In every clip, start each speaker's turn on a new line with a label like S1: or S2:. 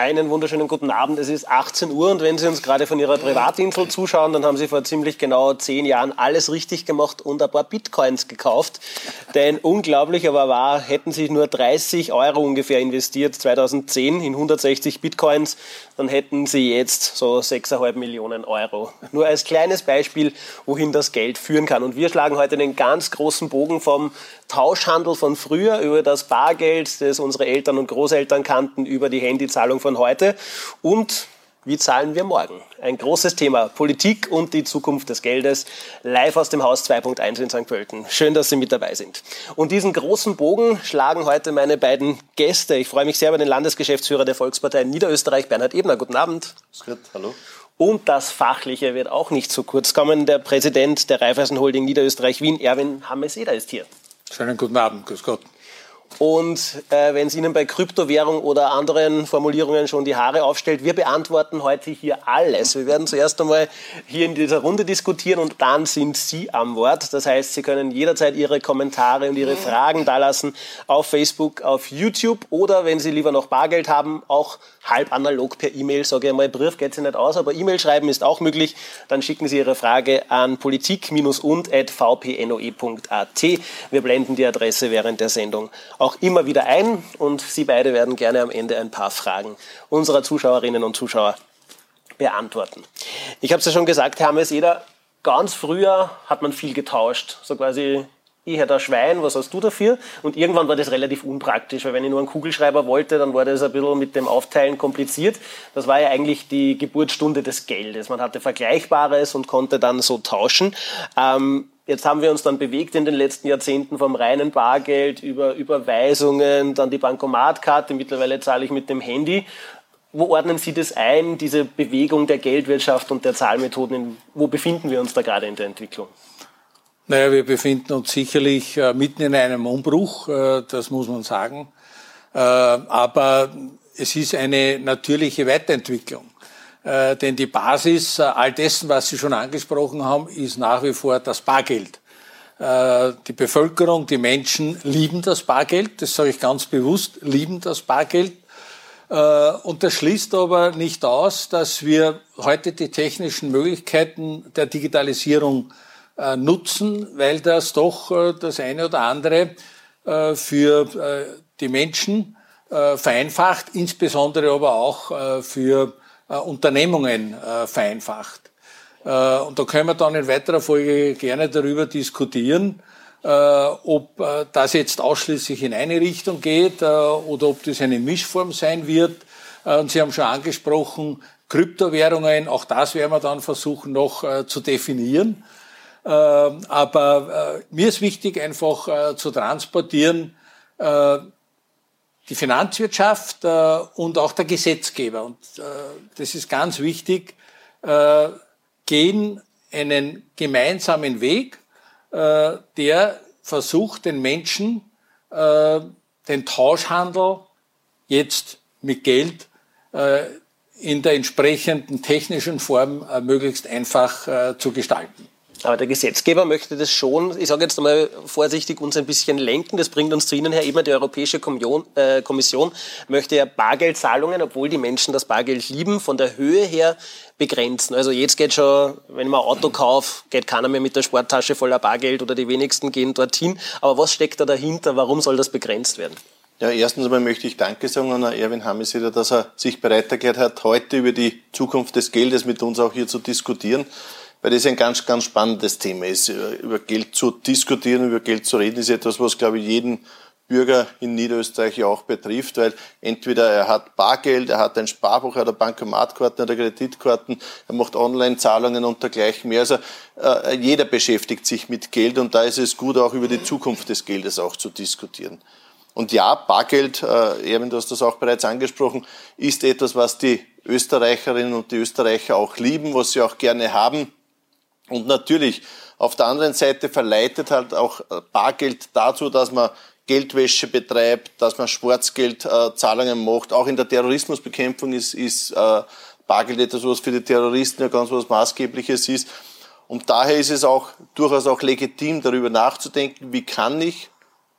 S1: Einen wunderschönen guten Abend. Es ist 18 Uhr und wenn Sie uns gerade von Ihrer Privatinsel zuschauen, dann haben Sie vor ziemlich genau zehn Jahren alles richtig gemacht und ein paar Bitcoins gekauft. Denn unglaublich aber wahr, hätten Sie nur 30 Euro ungefähr investiert 2010 in 160 Bitcoins, dann hätten Sie jetzt so 6,5 Millionen Euro. Nur als kleines Beispiel, wohin das Geld führen kann. Und wir schlagen heute einen ganz großen Bogen vom Tauschhandel von früher über das Bargeld, das unsere Eltern und Großeltern kannten, über die Handyzahlung von heute und wie zahlen wir morgen? Ein großes Thema, Politik und die Zukunft des Geldes, live aus dem Haus 2.1 in St. Pölten. Schön, dass Sie mit dabei sind. Und diesen großen Bogen schlagen heute meine beiden Gäste. Ich freue mich sehr über den Landesgeschäftsführer der Volkspartei Niederösterreich, Bernhard Ebner. Guten Abend.
S2: Gut, hallo.
S1: Und das Fachliche wird auch nicht zu kurz kommen. Der Präsident der Raiffeisen Holding Niederösterreich Wien, Erwin Hammes-Eder, ist hier.
S3: Schönen guten Abend, grüß Gott.
S1: Und äh, wenn es Ihnen bei Kryptowährung oder anderen Formulierungen schon die Haare aufstellt, wir beantworten heute hier alles. Wir werden zuerst einmal hier in dieser Runde diskutieren und dann sind Sie am Wort. Das heißt, Sie können jederzeit Ihre Kommentare und Ihre Fragen dalassen auf Facebook, auf YouTube oder wenn Sie lieber noch Bargeld haben, auch halb analog per E-Mail, sage ich einmal, Brief geht sich nicht aus, aber E-Mail schreiben ist auch möglich. Dann schicken Sie Ihre Frage an politik-und.vpnoe.at. Wir blenden die Adresse während der Sendung auch immer wieder ein und Sie beide werden gerne am Ende ein paar Fragen unserer Zuschauerinnen und Zuschauer beantworten. Ich habe es ja schon gesagt, Hermes, jeder ganz früher hat man viel getauscht, so quasi ich hätte ein Schwein, was hast du dafür? Und irgendwann war das relativ unpraktisch, weil wenn ich nur einen Kugelschreiber wollte, dann war das ein bisschen mit dem Aufteilen kompliziert. Das war ja eigentlich die Geburtsstunde des Geldes. Man hatte Vergleichbares und konnte dann so tauschen. Ähm, Jetzt haben wir uns dann bewegt in den letzten Jahrzehnten vom reinen Bargeld über Überweisungen, dann die Bankomatkarte, mittlerweile zahle ich mit dem Handy. Wo ordnen Sie das ein, diese Bewegung der Geldwirtschaft und der Zahlmethoden? Wo befinden wir uns da gerade in der Entwicklung?
S3: Naja, wir befinden uns sicherlich äh, mitten in einem Umbruch, äh, das muss man sagen. Äh, aber es ist eine natürliche Weiterentwicklung. Äh, denn die Basis äh, all dessen, was Sie schon angesprochen haben, ist nach wie vor das Bargeld. Äh, die Bevölkerung, die Menschen lieben das Bargeld, das sage ich ganz bewusst, lieben das Bargeld. Und das schließt aber nicht aus, dass wir heute die technischen Möglichkeiten der Digitalisierung nutzen, weil das doch das eine oder andere für die Menschen vereinfacht, insbesondere aber auch für äh, Unternehmungen äh, vereinfacht. Äh, und da können wir dann in weiterer Folge gerne darüber diskutieren, ob das jetzt ausschließlich in eine Richtung geht oder ob das eine Mischform sein wird. Und Sie haben schon angesprochen, Kryptowährungen, auch das werden wir dann versuchen noch zu definieren. Aber mir ist wichtig, einfach zu transportieren, die Finanzwirtschaft äh, und auch der Gesetzgeber, und äh, das ist ganz wichtig, äh, gehen einen gemeinsamen Weg, äh, der versucht, den Menschen äh, den Tauschhandel jetzt mit Geld äh, in der entsprechenden technischen Form äh, möglichst einfach äh, zu gestalten.
S1: Aber der Gesetzgeber möchte das schon, ich sage jetzt einmal vorsichtig, uns ein bisschen lenken. Das bringt uns zu Ihnen, Herr Eber. Die Europäische Kommission, äh, Kommission möchte ja Bargeldzahlungen, obwohl die Menschen das Bargeld lieben, von der Höhe her begrenzen. Also jetzt geht schon, wenn man ein Auto kauft, geht keiner mehr mit der Sporttasche voller Bargeld oder die wenigsten gehen dorthin. Aber was steckt da dahinter? Warum soll das begrenzt werden?
S2: Ja, erstens einmal möchte ich Danke sagen an Erwin Hammes dass er sich bereit erklärt hat, heute über die Zukunft des Geldes mit uns auch hier zu diskutieren weil das ein ganz, ganz spannendes Thema ist. Über Geld zu diskutieren, über Geld zu reden, ist etwas, was, glaube ich, jeden Bürger in Niederösterreich auch betrifft, weil entweder er hat Bargeld, er hat ein Sparbuch, er hat Bankomatkarten, er hat Kreditkarten, er macht Online-Zahlungen und dergleichen mehr. Also äh, jeder beschäftigt sich mit Geld und da ist es gut, auch über die Zukunft des Geldes auch zu diskutieren. Und ja, Bargeld, äh, Erwin, du hast das auch bereits angesprochen, ist etwas, was die Österreicherinnen und die Österreicher auch lieben, was sie auch gerne haben. Und natürlich, auf der anderen Seite verleitet halt auch äh, Bargeld dazu, dass man Geldwäsche betreibt, dass man Schwarzgeldzahlungen macht. Auch in der Terrorismusbekämpfung ist, ist äh, Bargeld etwas, was für die Terroristen ja ganz was Maßgebliches ist. Und daher ist es auch durchaus auch legitim, darüber nachzudenken, wie kann ich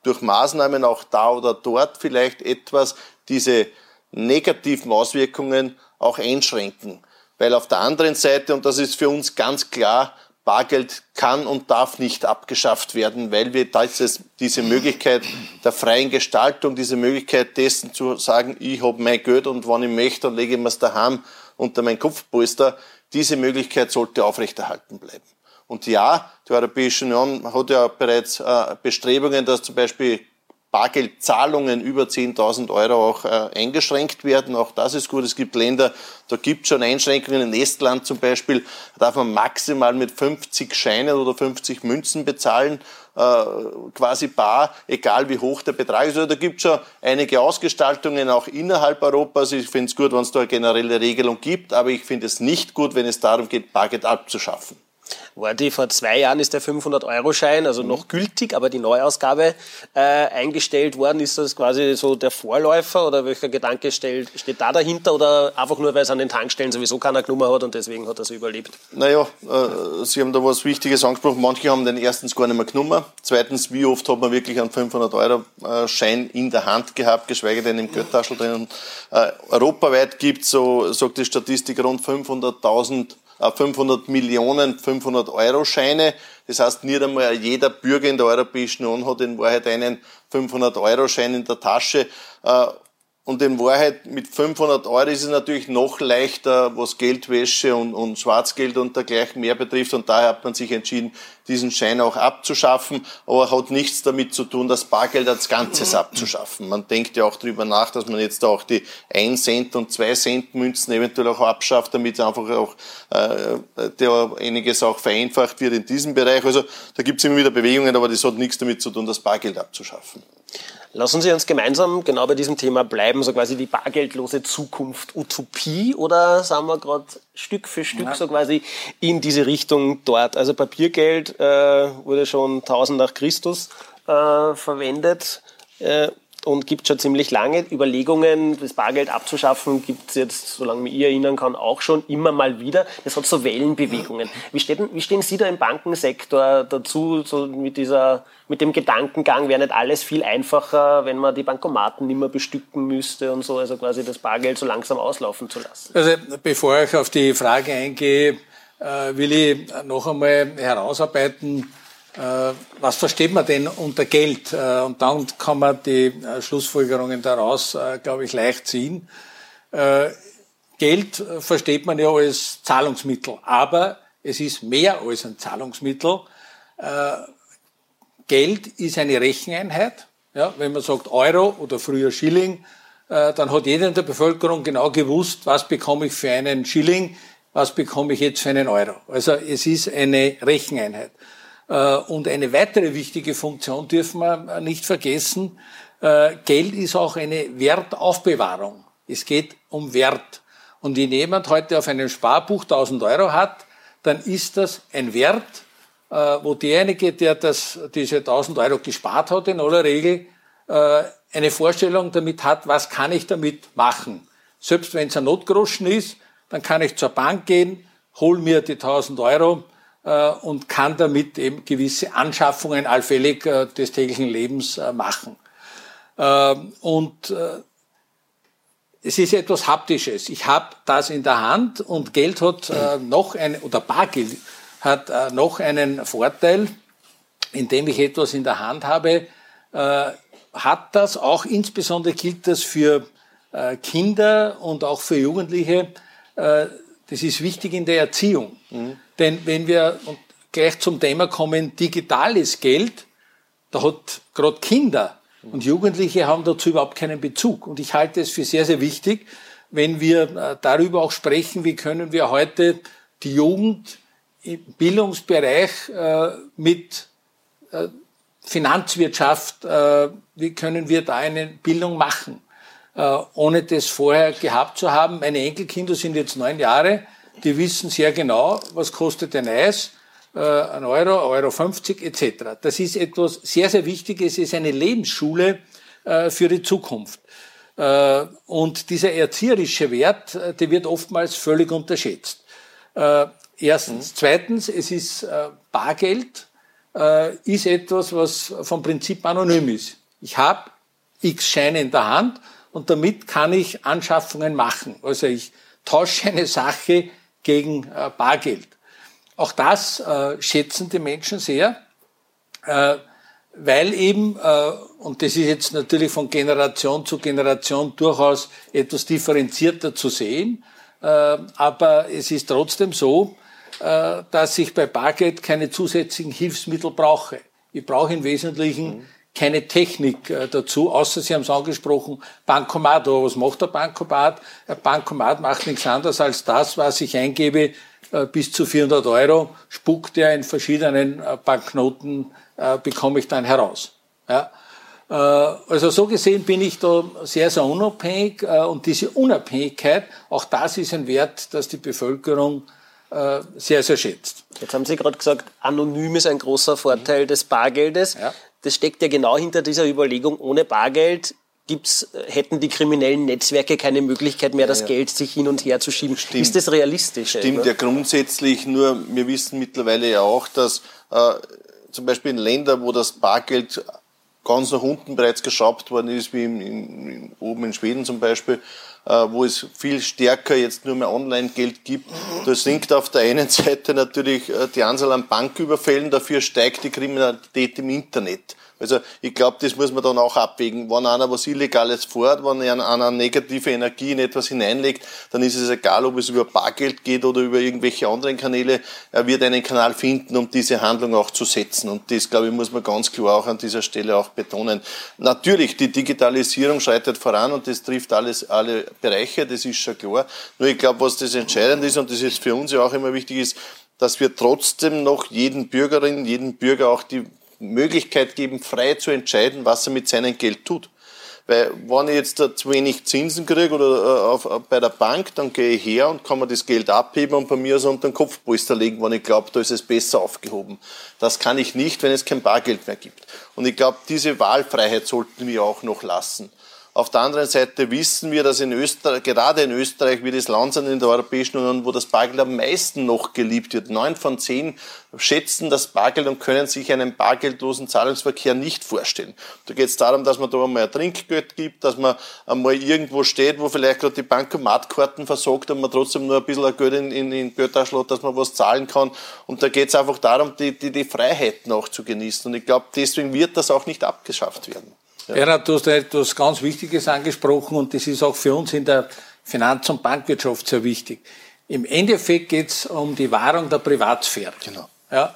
S2: durch Maßnahmen auch da oder dort vielleicht etwas diese negativen Auswirkungen auch einschränken. Weil auf der anderen Seite, und das ist für uns ganz klar, Bargeld kann und darf nicht abgeschafft werden, weil wir diese Möglichkeit der freien Gestaltung, diese Möglichkeit dessen zu sagen, ich habe mein Geld und wann ich möchte, dann lege ich mir es daheim unter mein Kopfpolster, diese Möglichkeit sollte aufrechterhalten bleiben. Und ja, die Europäische Union hat ja bereits äh, Bestrebungen, dass zum Beispiel Bargeldzahlungen über 10.000 Euro auch äh, eingeschränkt werden. Auch das ist gut. Es gibt Länder, da gibt es schon Einschränkungen. In Estland zum Beispiel darf man maximal mit 50 Scheinen oder 50 Münzen bezahlen, äh, quasi bar, egal wie hoch der Betrag ist. Also da gibt es schon einige Ausgestaltungen auch innerhalb Europas. Ich finde es gut, wenn es da eine generelle Regelung gibt, aber ich finde es nicht gut, wenn es darum geht, Bargeld abzuschaffen
S1: war die vor zwei Jahren ist der 500-Euro-Schein, also noch gültig, aber die Neuausgabe äh, eingestellt worden. Ist das quasi so der Vorläufer oder welcher Gedanke steht, steht da dahinter oder einfach nur, weil es an den Tankstellen sowieso keiner Nummer hat und deswegen hat er so überlebt?
S2: Naja, äh, Sie haben da was Wichtiges angesprochen. Manche haben den erstens gar nicht mehr genommen. Zweitens, wie oft hat man wirklich einen 500-Euro-Schein in der Hand gehabt, geschweige denn im Geldtaschel drin. Äh, europaweit gibt es, so sagt die Statistik, rund 500.000 500 Millionen 500 Euro Scheine. Das heißt, nicht einmal jeder Bürger in der Europäischen Union hat in Wahrheit einen 500 Euro Schein in der Tasche. Und in Wahrheit mit 500 Euro ist es natürlich noch leichter, was Geldwäsche und, und Schwarzgeld und dergleichen mehr betrifft. Und daher hat man sich entschieden, diesen Schein auch abzuschaffen. Aber hat nichts damit zu tun, das Bargeld als Ganzes abzuschaffen. Man denkt ja auch darüber nach, dass man jetzt auch die 1 Cent und 2 Cent Münzen eventuell auch abschafft, damit einfach auch äh, der einiges auch vereinfacht wird in diesem Bereich. Also da gibt es immer wieder Bewegungen, aber das hat nichts damit zu tun, das Bargeld abzuschaffen.
S1: Lassen Sie uns gemeinsam genau bei diesem Thema bleiben, so quasi die bargeldlose Zukunft Utopie oder sagen wir gerade Stück für Stück ja. so quasi in diese Richtung dort? Also Papiergeld äh, wurde schon 1000 nach Christus äh, verwendet. Äh, und gibt schon ziemlich lange Überlegungen, das Bargeld abzuschaffen, gibt es jetzt, solange ich mich erinnern kann, auch schon immer mal wieder. Das hat so Wellenbewegungen. Wie, steht, wie stehen Sie da im Bankensektor dazu, so mit, dieser, mit dem Gedankengang, wäre nicht alles viel einfacher, wenn man die Bankomaten nicht mehr bestücken müsste und so, also quasi das Bargeld so langsam auslaufen zu lassen?
S3: Also bevor ich auf die Frage eingehe, äh, will ich noch einmal herausarbeiten, was versteht man denn unter Geld? Äh, und dann kann man die äh, Schlussfolgerungen daraus, glaube ich, leicht ziehen. Geld versteht man ja als Zahlungsmittel, aber es ist mehr als ein Zahlungsmittel. Geld ist eine Recheneinheit. Ja, wenn man sagt Euro oder früher Schilling, dann hat jeder in der Bevölkerung genau gewusst, was bekomme ich für einen Schilling, was bekomme ich jetzt für einen Euro. Also es ist eine Recheneinheit. Äh, und eine weitere wichtige Funktion dürfen wir nicht vergessen. Äh, Geld ist auch eine Wertaufbewahrung. Es geht um Wert. Und wenn jemand heute auf einem Sparbuch 1000 Euro hat, dann ist das ein Wert, äh, wo derjenige, der das, diese 1000 Euro gespart hat, in aller Regel eine Vorstellung damit hat, was kann ich damit machen. Selbst wenn es ein Notgroschen ist, dann kann ich zur Bank gehen, hol mir die 1000 Euro und kann damit eben gewisse Anschaffungen allfällig äh, des täglichen Lebens äh, machen. Ähm, und es ist etwas Haptisches. Ich habe das in der Hand und Geld hat noch ein, oder Bargeld hat noch einen Vorteil, indem ich etwas in der Hand habe, hat das auch insbesondere gilt das für Kinder und auch für Jugendliche, das ist wichtig in der Erziehung. Mhm. Denn wenn wir gleich zum Thema kommen, digitales Geld, da hat gerade Kinder und Jugendliche haben dazu überhaupt keinen Bezug. Und ich halte es für sehr, sehr wichtig, wenn wir äh, darüber auch sprechen, wie können wir heute die Jugend im Bildungsbereich äh, mit äh, Finanzwirtschaft, wie können wir da eine Bildung machen, ohne das vorher gehabt zu haben. Meine Enkelkinder sind jetzt neun Jahre die wissen sehr genau, was kostet ein Eis, äh, ein Euro, Euro 50 etc. Das ist etwas sehr, sehr Wichtiges, es ist eine Lebensschule äh, für die Zukunft. Äh, und dieser erzieherische Wert, äh, der wird oftmals völlig unterschätzt. Äh, erstens. Mhm. Zweitens, es ist äh, Bargeld, ist etwas, was vom Prinzip anonym ist. Ich habe x Scheine in der Hand und damit kann ich Anschaffungen machen. Also ich tausche eine Sache gegen äh, Bargeld. Auch das äh, schätzen die Menschen sehr, äh, weil eben, äh, und das ist jetzt natürlich von Generation zu Generation durchaus etwas differenzierter zu sehen, äh, aber es ist trotzdem so, äh, dass ich bei Bargeld keine zusätzlichen Hilfsmittel brauche. Ich brauche im Wesentlichen mhm. Keine Technik äh, dazu, außer Sie haben es angesprochen, Bankomat. Aber was macht der Bankomat? Ein Bankomat macht nichts anderes als das, was ich eingebe, äh, bis zu 400 Euro, spuckt er in verschiedenen Banknoten, bekomme ich dann heraus. Ja? Also so gesehen bin ich da sehr, sehr unabhängig und diese Unabhängigkeit, auch das ist ein Wert, dass die Bevölkerung äh, sehr, sehr schätzt.
S1: Jetzt haben Sie gerade gesagt, anonym ist ein großer Vorteil des Bargeldes. Ja. Das steckt ja genau hinter dieser Überlegung, ohne Bargeld gibt's, hätten die kriminellen Netzwerke keine Möglichkeit mehr, das ja, ja. Geld sich hin und her zu schieben. Stimmt. Ist das realistisch?
S2: Stimmt oder? ja grundsätzlich, nur wir wissen mittlerweile ja auch, dass äh, zum Beispiel in Ländern, wo das Bargeld ganz nach unten bereits geschraubt worden ist, wie in, in, in, oben in Schweden zum Beispiel, äh, wo es viel stärker jetzt nur mehr Online-Geld gibt. Da sinkt auf der einen Seite natürlich äh, die Anzahl an Banküberfällen, dafür steigt die Kriminalität im Internet. Also ich glaube, das muss man dann auch abwägen. Wenn einer was Illegales vorhat, wenn er eine negative Energie in etwas hineinlegt, dann ist es egal, ob es über Bargeld geht oder über irgendwelche anderen Kanäle. Er wird einen Kanal finden, um diese Handlung auch zu setzen. Und das, glaube ich, muss man ganz klar auch an dieser Stelle auch betonen. Natürlich, die Digitalisierung schreitet voran und das trifft alles, alle Bereiche, das ist schon klar. Nur ich glaube, was das entscheidend ist, und das ist für uns ja auch immer wichtig ist, dass wir trotzdem noch jeden Bürgerin, jeden Bürger auch die Möglichkeit geben, frei zu entscheiden, was er mit seinem Geld tut. Weil wenn ich jetzt zu wenig Zinsen kriege oder äh, auf, auf, bei der Bank, dann gehe ich her und kann mir das Geld abheben und bei mir so unter den Kopfpolster legen, wenn ich glaube, da ist es besser aufgehoben. Das kann ich nicht, wenn es kein Bargeld mehr gibt. Und ich glaube, diese Wahlfreiheit sollten wir auch noch lassen. Auf der anderen Seite wissen wir, dass in Österreich, gerade in Österreich, wie das Land sind in der Europäischen Union, wo das Bargeld am meisten noch geliebt wird. Neun von zehn schätzen das Bargeld und können sich einen bargeldlosen Zahlungsverkehr nicht vorstellen. Da geht es darum, dass man da einmal ein Trinkgeld gibt, dass man einmal irgendwo steht, wo vielleicht gerade die Bankomatkarten versorgt und man trotzdem nur ein bisschen Geld in, in, in Geldtaschen hat, dass man was zahlen kann. Und da geht es einfach darum, die, die, die Freiheiten auch zu genießen. Und ich glaube, deswegen wird das auch nicht abgeschafft werden.
S3: Ja. Bernhard, du hast etwas ganz Wichtiges angesprochen und das ist auch für uns in der Finanz- und Bankwirtschaft sehr wichtig. Im Endeffekt geht es um die Wahrung der Privatsphäre. Genau. Ja,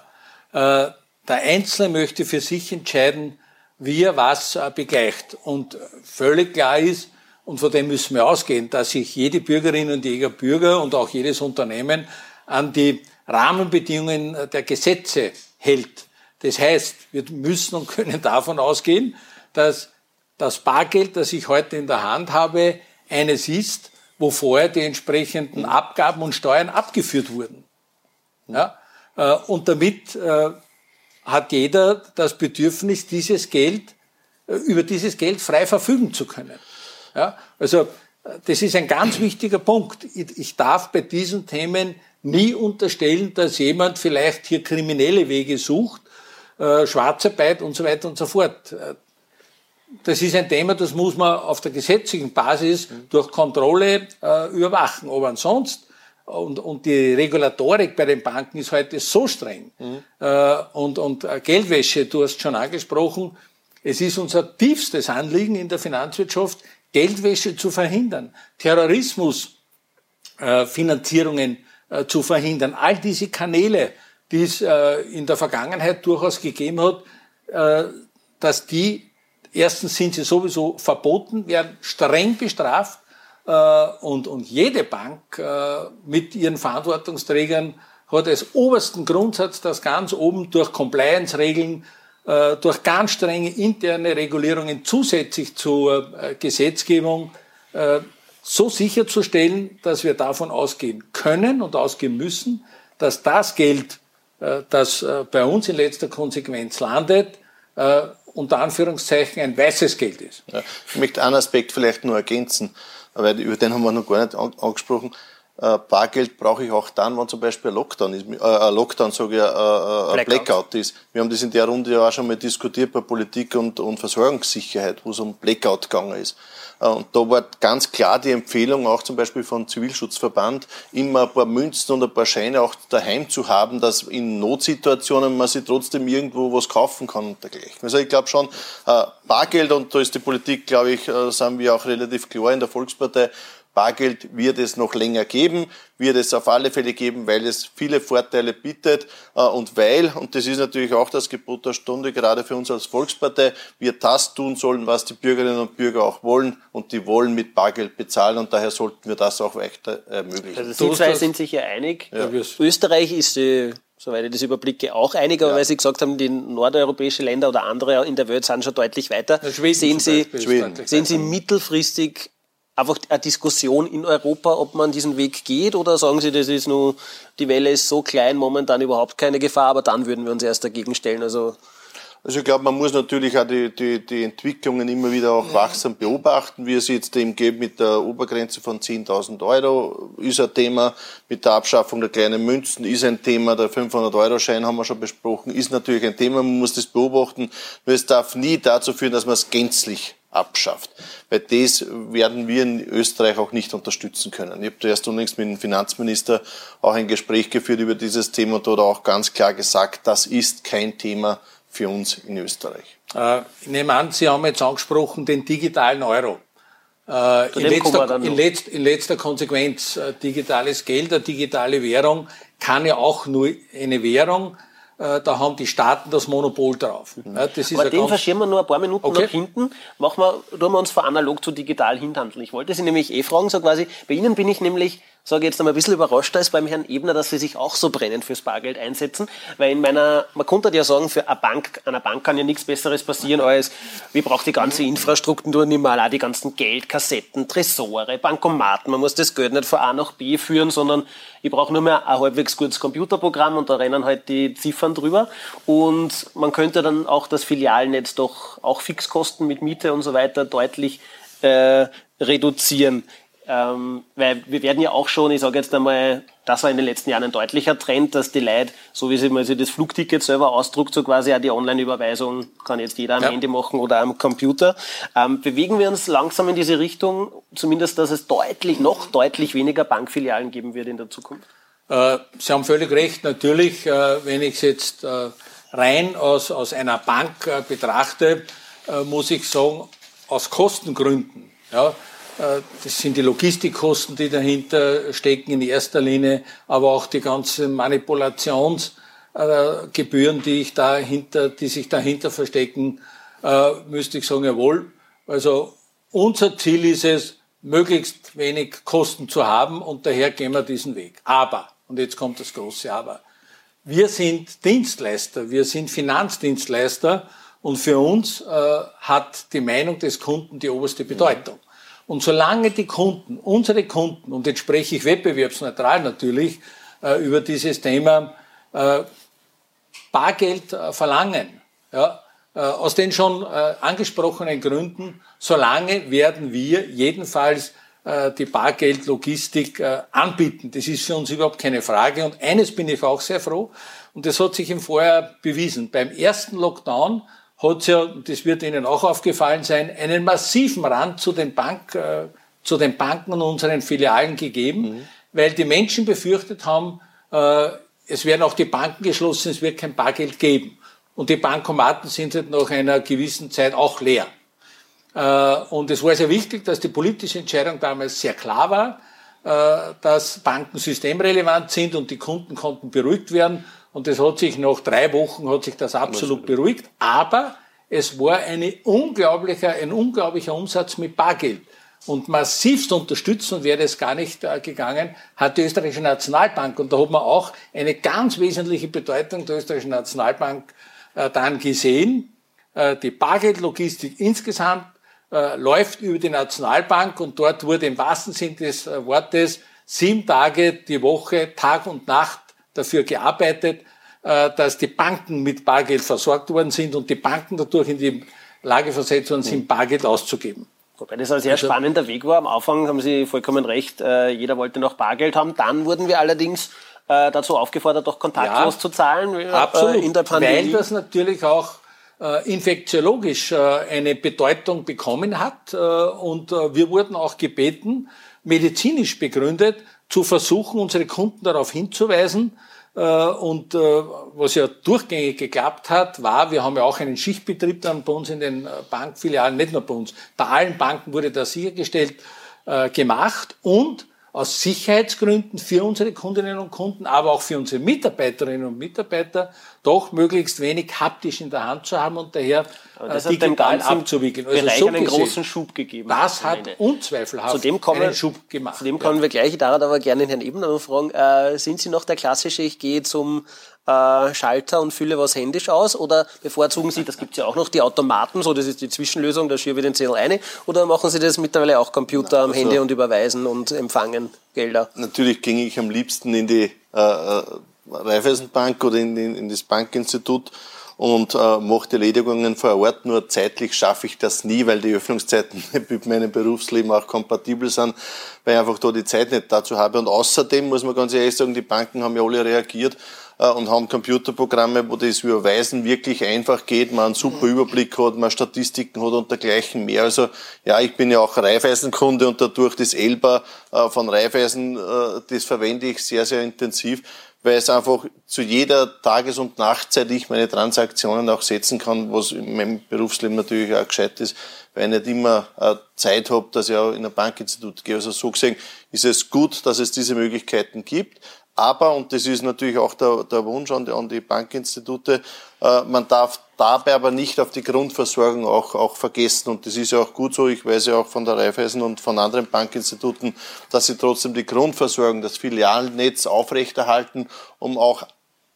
S3: äh, der Einzelne möchte für sich entscheiden, wie er was äh, begleicht. Und völlig klar ist, und von dem müssen wir ausgehen, dass sich jede Bürgerin und jeder Bürger und auch jedes Unternehmen an die Rahmenbedingungen der Gesetze hält. Das heißt, wir müssen und können davon ausgehen, dass das Bargeld, das ich heute in der Hand habe, eines ist, wo vorher die entsprechenden Abgaben und Steuern abgeführt wurden. Ja? Äh, und damit äh, hat jeder das Bedürfnis, dieses Geld, äh, über dieses Geld frei verfügen zu können. Ja? Also das ist ein ganz wichtiger Punkt. Ich darf bei diesen Themen nie unterstellen, dass jemand vielleicht hier kriminelle Wege sucht, Schwarzarbeit und so weiter und so fort das ist ein Thema, das muss man auf der gesetzlichen Basis durch Kontrolle äh, überwachen. Aber ansonsten, und, und die Regulatorik bei den Banken ist heute so streng. Mhm. Äh, und, und äh, Geldwäsche, du hast schon angesprochen, es ist unser tiefstes Anliegen in der Finanzwirtschaft, Geldwäsche zu verhindern, Terrorismusfinanzierungen äh, äh, zu verhindern. All diese Kanäle, die es äh, in der Vergangenheit durchaus gegeben hat, äh, dass die Erstens sind sie sowieso verboten, werden streng bestraft äh, und, und jede Bank äh, mit ihren Verantwortungsträgern hat als obersten Grundsatz, dass ganz oben durch Compliance-Regeln, äh, durch ganz strenge interne Regulierungen zusätzlich zur äh, Gesetzgebung äh, so sicherzustellen, dass wir davon ausgehen können und ausgehen müssen, dass das Geld, äh, das bei uns in letzter Konsequenz landet, unter Anführungszeichen ein weißes Geld ist.
S2: Ja, ich möchte einen Aspekt vielleicht nur ergänzen, weil über den haben wir noch gar nicht angesprochen. äh, Bargeld brauche ich auch dann, wenn zum Beispiel ein Lockdown ist, äh, ein Lockdown, sage ich, äh, äh, ein Blackout. Blackout. ist. Wir haben das in der Runde ja auch schon mal diskutiert bei Politik und, und Versorgungssicherheit, wo es um Blackout gegangen ist. Äh, und da war ganz klar die Empfehlung, auch zum Beispiel von Zivilschutzverband, immer ein paar Münzen und ein paar Scheine auch daheim zu haben, dass in Notsituationen man sich trotzdem irgendwo was kaufen kann und dergleichen. Also ich glaube schon, äh, Bargeld, und da ist die Politik, glaube ich, sind wir auch relativ klar in der Volkspartei, Bargeld wird es noch länger geben, wird es auf alle Fälle geben, weil es viele Vorteile bietet äh, und weil, und das ist natürlich auch das Gebot der Stunde, gerade für uns als Volkspartei, wir das tun sollen, was die Bürgerinnen und Bürger auch wollen und die wollen mit Bargeld bezahlen und daher sollten wir das auch weiter ermöglichen.
S1: Also Sie zwei sind sich ja einig. Ja. Österreich ist äh, soweit ich das überblicke, auch einig, aber ja. weil Sie gesagt haben, die nordeuropäischen Länder oder andere in der Welt sind schon deutlich weiter. Sehen Sie, sehen Sie mittelfristig einfach eine Diskussion in Europa, ob man diesen Weg geht? Oder sagen Sie, das ist nur, die Welle ist so klein, momentan überhaupt keine Gefahr, aber dann würden wir uns erst dagegen stellen? Also,
S2: also ich glaube, man muss natürlich auch die, die, die Entwicklungen immer wieder auch wachsam beobachten, wie es jetzt eben geht mit der Obergrenze von 10.000 Euro, ist ein Thema, mit der Abschaffung der kleinen Münzen ist ein Thema, der 500-Euro-Schein haben wir schon besprochen, ist natürlich ein Thema, man muss das beobachten, nur es darf nie dazu führen, dass man es gänzlich abschafft. Weil das werden wir in Österreich auch nicht unterstützen können. Ich habe erst unlängst mit dem Finanzminister auch ein Gespräch geführt über dieses Thema und dort auch ganz klar gesagt, das ist kein Thema für uns in Österreich.
S3: Äh, ich nehme an, Sie haben jetzt angesprochen den digitalen Euro. Äh, in, letzter, in, letzt, in, letzter, Konsequenz, äh, digitales Geld, eine digitale Währung kann ja auch nur eine Währung äh, da haben die Staaten das Monopol drauf.
S1: Mhm. Ja, das ist Aber den verschieben wir nur ein paar Minuten okay. nach hinten. Machen wir, tun wir uns von analog zu digital hinhandeln. Ich wollte Sie nämlich eh fragen, so quasi, bei Ihnen bin ich nämlich sage jetzt einmal ein bisschen überrascht als beim Herrn Ebner, dass sie sich auch so brennend fürs Bargeld einsetzen, weil in meiner, man konnte ja sagen, für eine Bank, einer Bank kann ja nichts Besseres passieren als, wir brauchen die ganze Infrastruktur nicht mal, auch die ganzen Geldkassetten, Tresore, Bankomaten, man muss das Geld nicht von A nach B führen, sondern ich brauche nur mehr ein halbwegs gutes Computerprogramm und da rennen halt die Ziffern drüber. Und man könnte dann auch das Filialnetz doch auch Fixkosten mit Miete und so weiter deutlich äh, reduzieren. Ähm, weil wir werden ja auch schon, ich sage jetzt einmal, das war in den letzten Jahren ein deutlicher Trend, dass die Leute, so wie sie mal sich das Flugticket selber ausdruckt, so quasi auch die Online-Überweisung kann jetzt jeder am ja. Handy machen oder am Computer. Ähm, bewegen wir uns langsam in diese Richtung, zumindest, dass es deutlich, noch deutlich weniger Bankfilialen geben wird in der Zukunft?
S3: Äh, sie haben völlig recht. Natürlich, äh, wenn ich es jetzt äh, rein aus, aus einer Bank äh, betrachte, äh, muss ich sagen, aus Kostengründen, ja, das sind die Logistikkosten, die dahinter stecken in erster Linie, aber auch die ganzen Manipulationsgebühren, die, ich dahinter, die sich dahinter verstecken, äh, müsste ich sagen, jawohl. Also unser Ziel ist es, möglichst wenig Kosten zu haben und daher gehen wir diesen Weg. Aber, und jetzt kommt das große Aber, wir sind Dienstleister, wir sind Finanzdienstleister und für uns äh, hat die Meinung des Kunden die oberste Bedeutung. Und solange die Kunden, unsere Kunden, und jetzt spreche ich wettbewerbsneutral natürlich, äh, über dieses Thema äh, Bargeld äh, verlangen, ja, äh, aus den schon äh, angesprochenen Gründen, solange werden wir jedenfalls äh, die Bargeldlogistik anbieten. Das ist für uns überhaupt keine Frage. Und eines bin ich auch sehr froh, und das hat sich im Vorjahr bewiesen. Beim ersten Lockdown hat es ja, das wird Ihnen auch aufgefallen sein, einen massiven Rand zu den, Bank, äh, zu den Banken und unseren Filialen gegeben, mhm. weil die Menschen befürchtet haben, äh, es werden auch die Banken geschlossen, es wird kein Bargeld geben. Und die Bankomaten sind halt nach einer gewissen Zeit auch leer. Äh, und es war sehr wichtig, dass die politische Entscheidung damals sehr klar war, äh, dass Banken systemrelevant sind und die Kunden konnten beruhigt werden und das hat sich nach drei Wochen hat sich das absolut beruhigt. Aber es war eine unglaubliche, ein unglaublicher Umsatz mit Bargeld. Und massivst unterstützen wäre das gar nicht äh, gegangen, hat die österreichische Nationalbank. Und da hat man auch eine ganz wesentliche Bedeutung der österreichischen Nationalbank äh, dann gesehen. Äh, die Bargeldlogistik insgesamt läuft über die Nationalbank und dort wurde im wahrsten Sinn des Wortes sieben Tage die Woche, Tag und Nacht dafür gearbeitet, äh, dass die Banken mit Bargeld versorgt worden sind und die Banken dadurch in die Lage versetzt worden sind, Bargeld auszugeben.
S1: Wobei das ein sehr also, spannender Weg war. Am Anfang haben Sie vollkommen recht, äh, jeder wollte noch Bargeld haben. Dann wurden wir allerdings äh, dazu aufgefordert, auch kontaktlos ja, zu zahlen
S3: absolut, in der Pandemie. Weil das natürlich auch infektiologisch eine Bedeutung bekommen hat. Und wir wurden auch gebeten, medizinisch begründet, zu versuchen, unsere Kunden darauf hinzuweisen, und was ja durchgängig geklappt hat, war, wir haben ja auch einen Schichtbetrieb dann bei uns in den Bankfilialen, nicht nur bei uns, bei allen Banken wurde das sichergestellt gemacht. Und aus Sicherheitsgründen für unsere Kundinnen und Kunden, aber auch für unsere Mitarbeiterinnen und Mitarbeiter doch möglichst wenig haptisch in der Hand zu haben und daher
S1: das äh, digital abzuwickeln.
S3: Also Bereich so einen gesehen, großen Schub gegeben.
S1: Das hat unzweifelhaft
S3: zu dem kommen, einen Schub gemacht.
S1: Zu dem kommen ja. wir gleich. Da aber gerne Herrn Ebner fragen, äh, sind Sie noch der klassische, ich gehe zum äh, Schalter und fülle was händisch aus? Oder bevorzugen Sie, das gibt es ja auch noch, die Automaten, so das ist die Zwischenlösung, da schiebe ich den Zettel ein. Oder machen Sie das mittlerweile auch Computer am also, Handy und überweisen und empfangen Gelder?
S2: Natürlich ginge ich am liebsten in die äh, äh Raiffeisenbank oder in, in, in das Bankinstitut und äh, mache die Erledigungen vor Ort. Nur zeitlich schaffe ich das nie, weil die Öffnungszeiten mit meinem Berufsleben auch kompatibel sind, weil ich einfach da die Zeit nicht dazu habe. Und außerdem muss man ganz ehrlich sagen, die Banken haben ja alle reagiert und haben Computerprogramme, wo das Überweisen wirklich einfach geht, man einen super Überblick hat, man Statistiken hat und dergleichen mehr. Also ja, ich bin ja auch Raiffeisenkunde und dadurch das Elba äh, von Raiffeisen, äh, das verwende ich sehr, sehr intensiv weil es einfach zu jeder Tages- und Nachtzeit ich meine Transaktionen auch setzen kann, was in meinem Berufsleben natürlich auch gescheit ist, weil ich nicht immer Zeit habe, dass ich auch in ein Bankinstitut gehe. Also so gesehen ist es gut, dass es diese Möglichkeiten gibt. Aber, und das ist natürlich auch der, der Wunsch an die, an die Bankinstitute, äh, man darf dabei aber nicht auf die Grundversorgung auch, auch vergessen. Und das ist ja auch gut so. Ich weiß ja auch von der Raiffeisen und von anderen Bankinstituten, dass sie trotzdem die Grundversorgung, das Filialnetz aufrechterhalten, um auch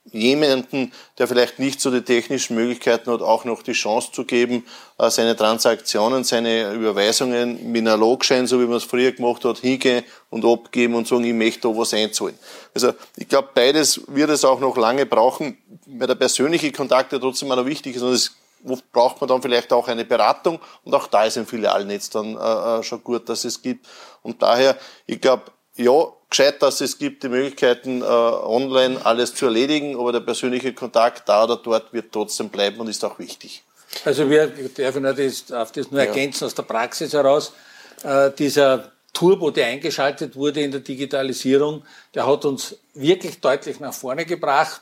S2: jemanden, der vielleicht nicht so die technischen Möglichkeiten hat, auch noch die Chance zu geben, äh, seine Transaktionen, seine Überweisungen mit einem Logschein, so wie man es früher gemacht hat, hingehen und abgeben und sagen, ich möchte da was einzahlen. Also ich glaube, beides wird es auch noch lange brauchen, weil der persönliche Kontakt ja trotzdem auch noch wichtig ist und es oft braucht man dann vielleicht auch eine Beratung und auch da ist ein Filialnetz dann äh, äh schon gut, dass es gibt. Und daher, ich glaube, ja, gescheit, dass es gibt die Möglichkeiten, äh, online alles zu erledigen, aber der persönliche Kontakt da oder dort wird trotzdem bleiben und ist auch wichtig.
S3: Also wir dürfen das, auf das nur ergänzen ja. aus der Praxis heraus. Äh, dieser Turbo, der eingeschaltet wurde in der Digitalisierung, der hat uns wirklich deutlich nach vorne gebracht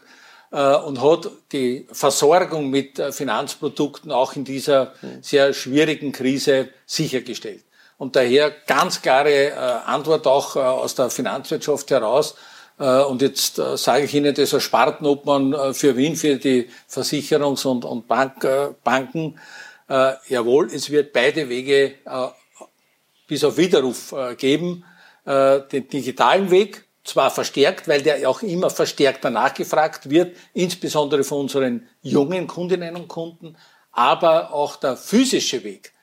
S3: äh, und hat die Versorgung mit Finanzprodukten auch in dieser sehr schwierigen Krise sichergestellt. Und daher ganz klare äh, Antwort auch äh, aus der Finanzwirtschaft heraus. Äh, und jetzt sage ich Ihnen das als Spartenobmann für Wien, für die Versicherungs- und, und Bank, Banken. Jawohl, es wird beide Wege bis auf Widerruf geben. Den digitalen Weg, zwar verstärkt, weil der auch immer verstärkter nachgefragt wird, insbesondere von unseren jungen Kundinnen und Kunden, aber auch der physische Weg,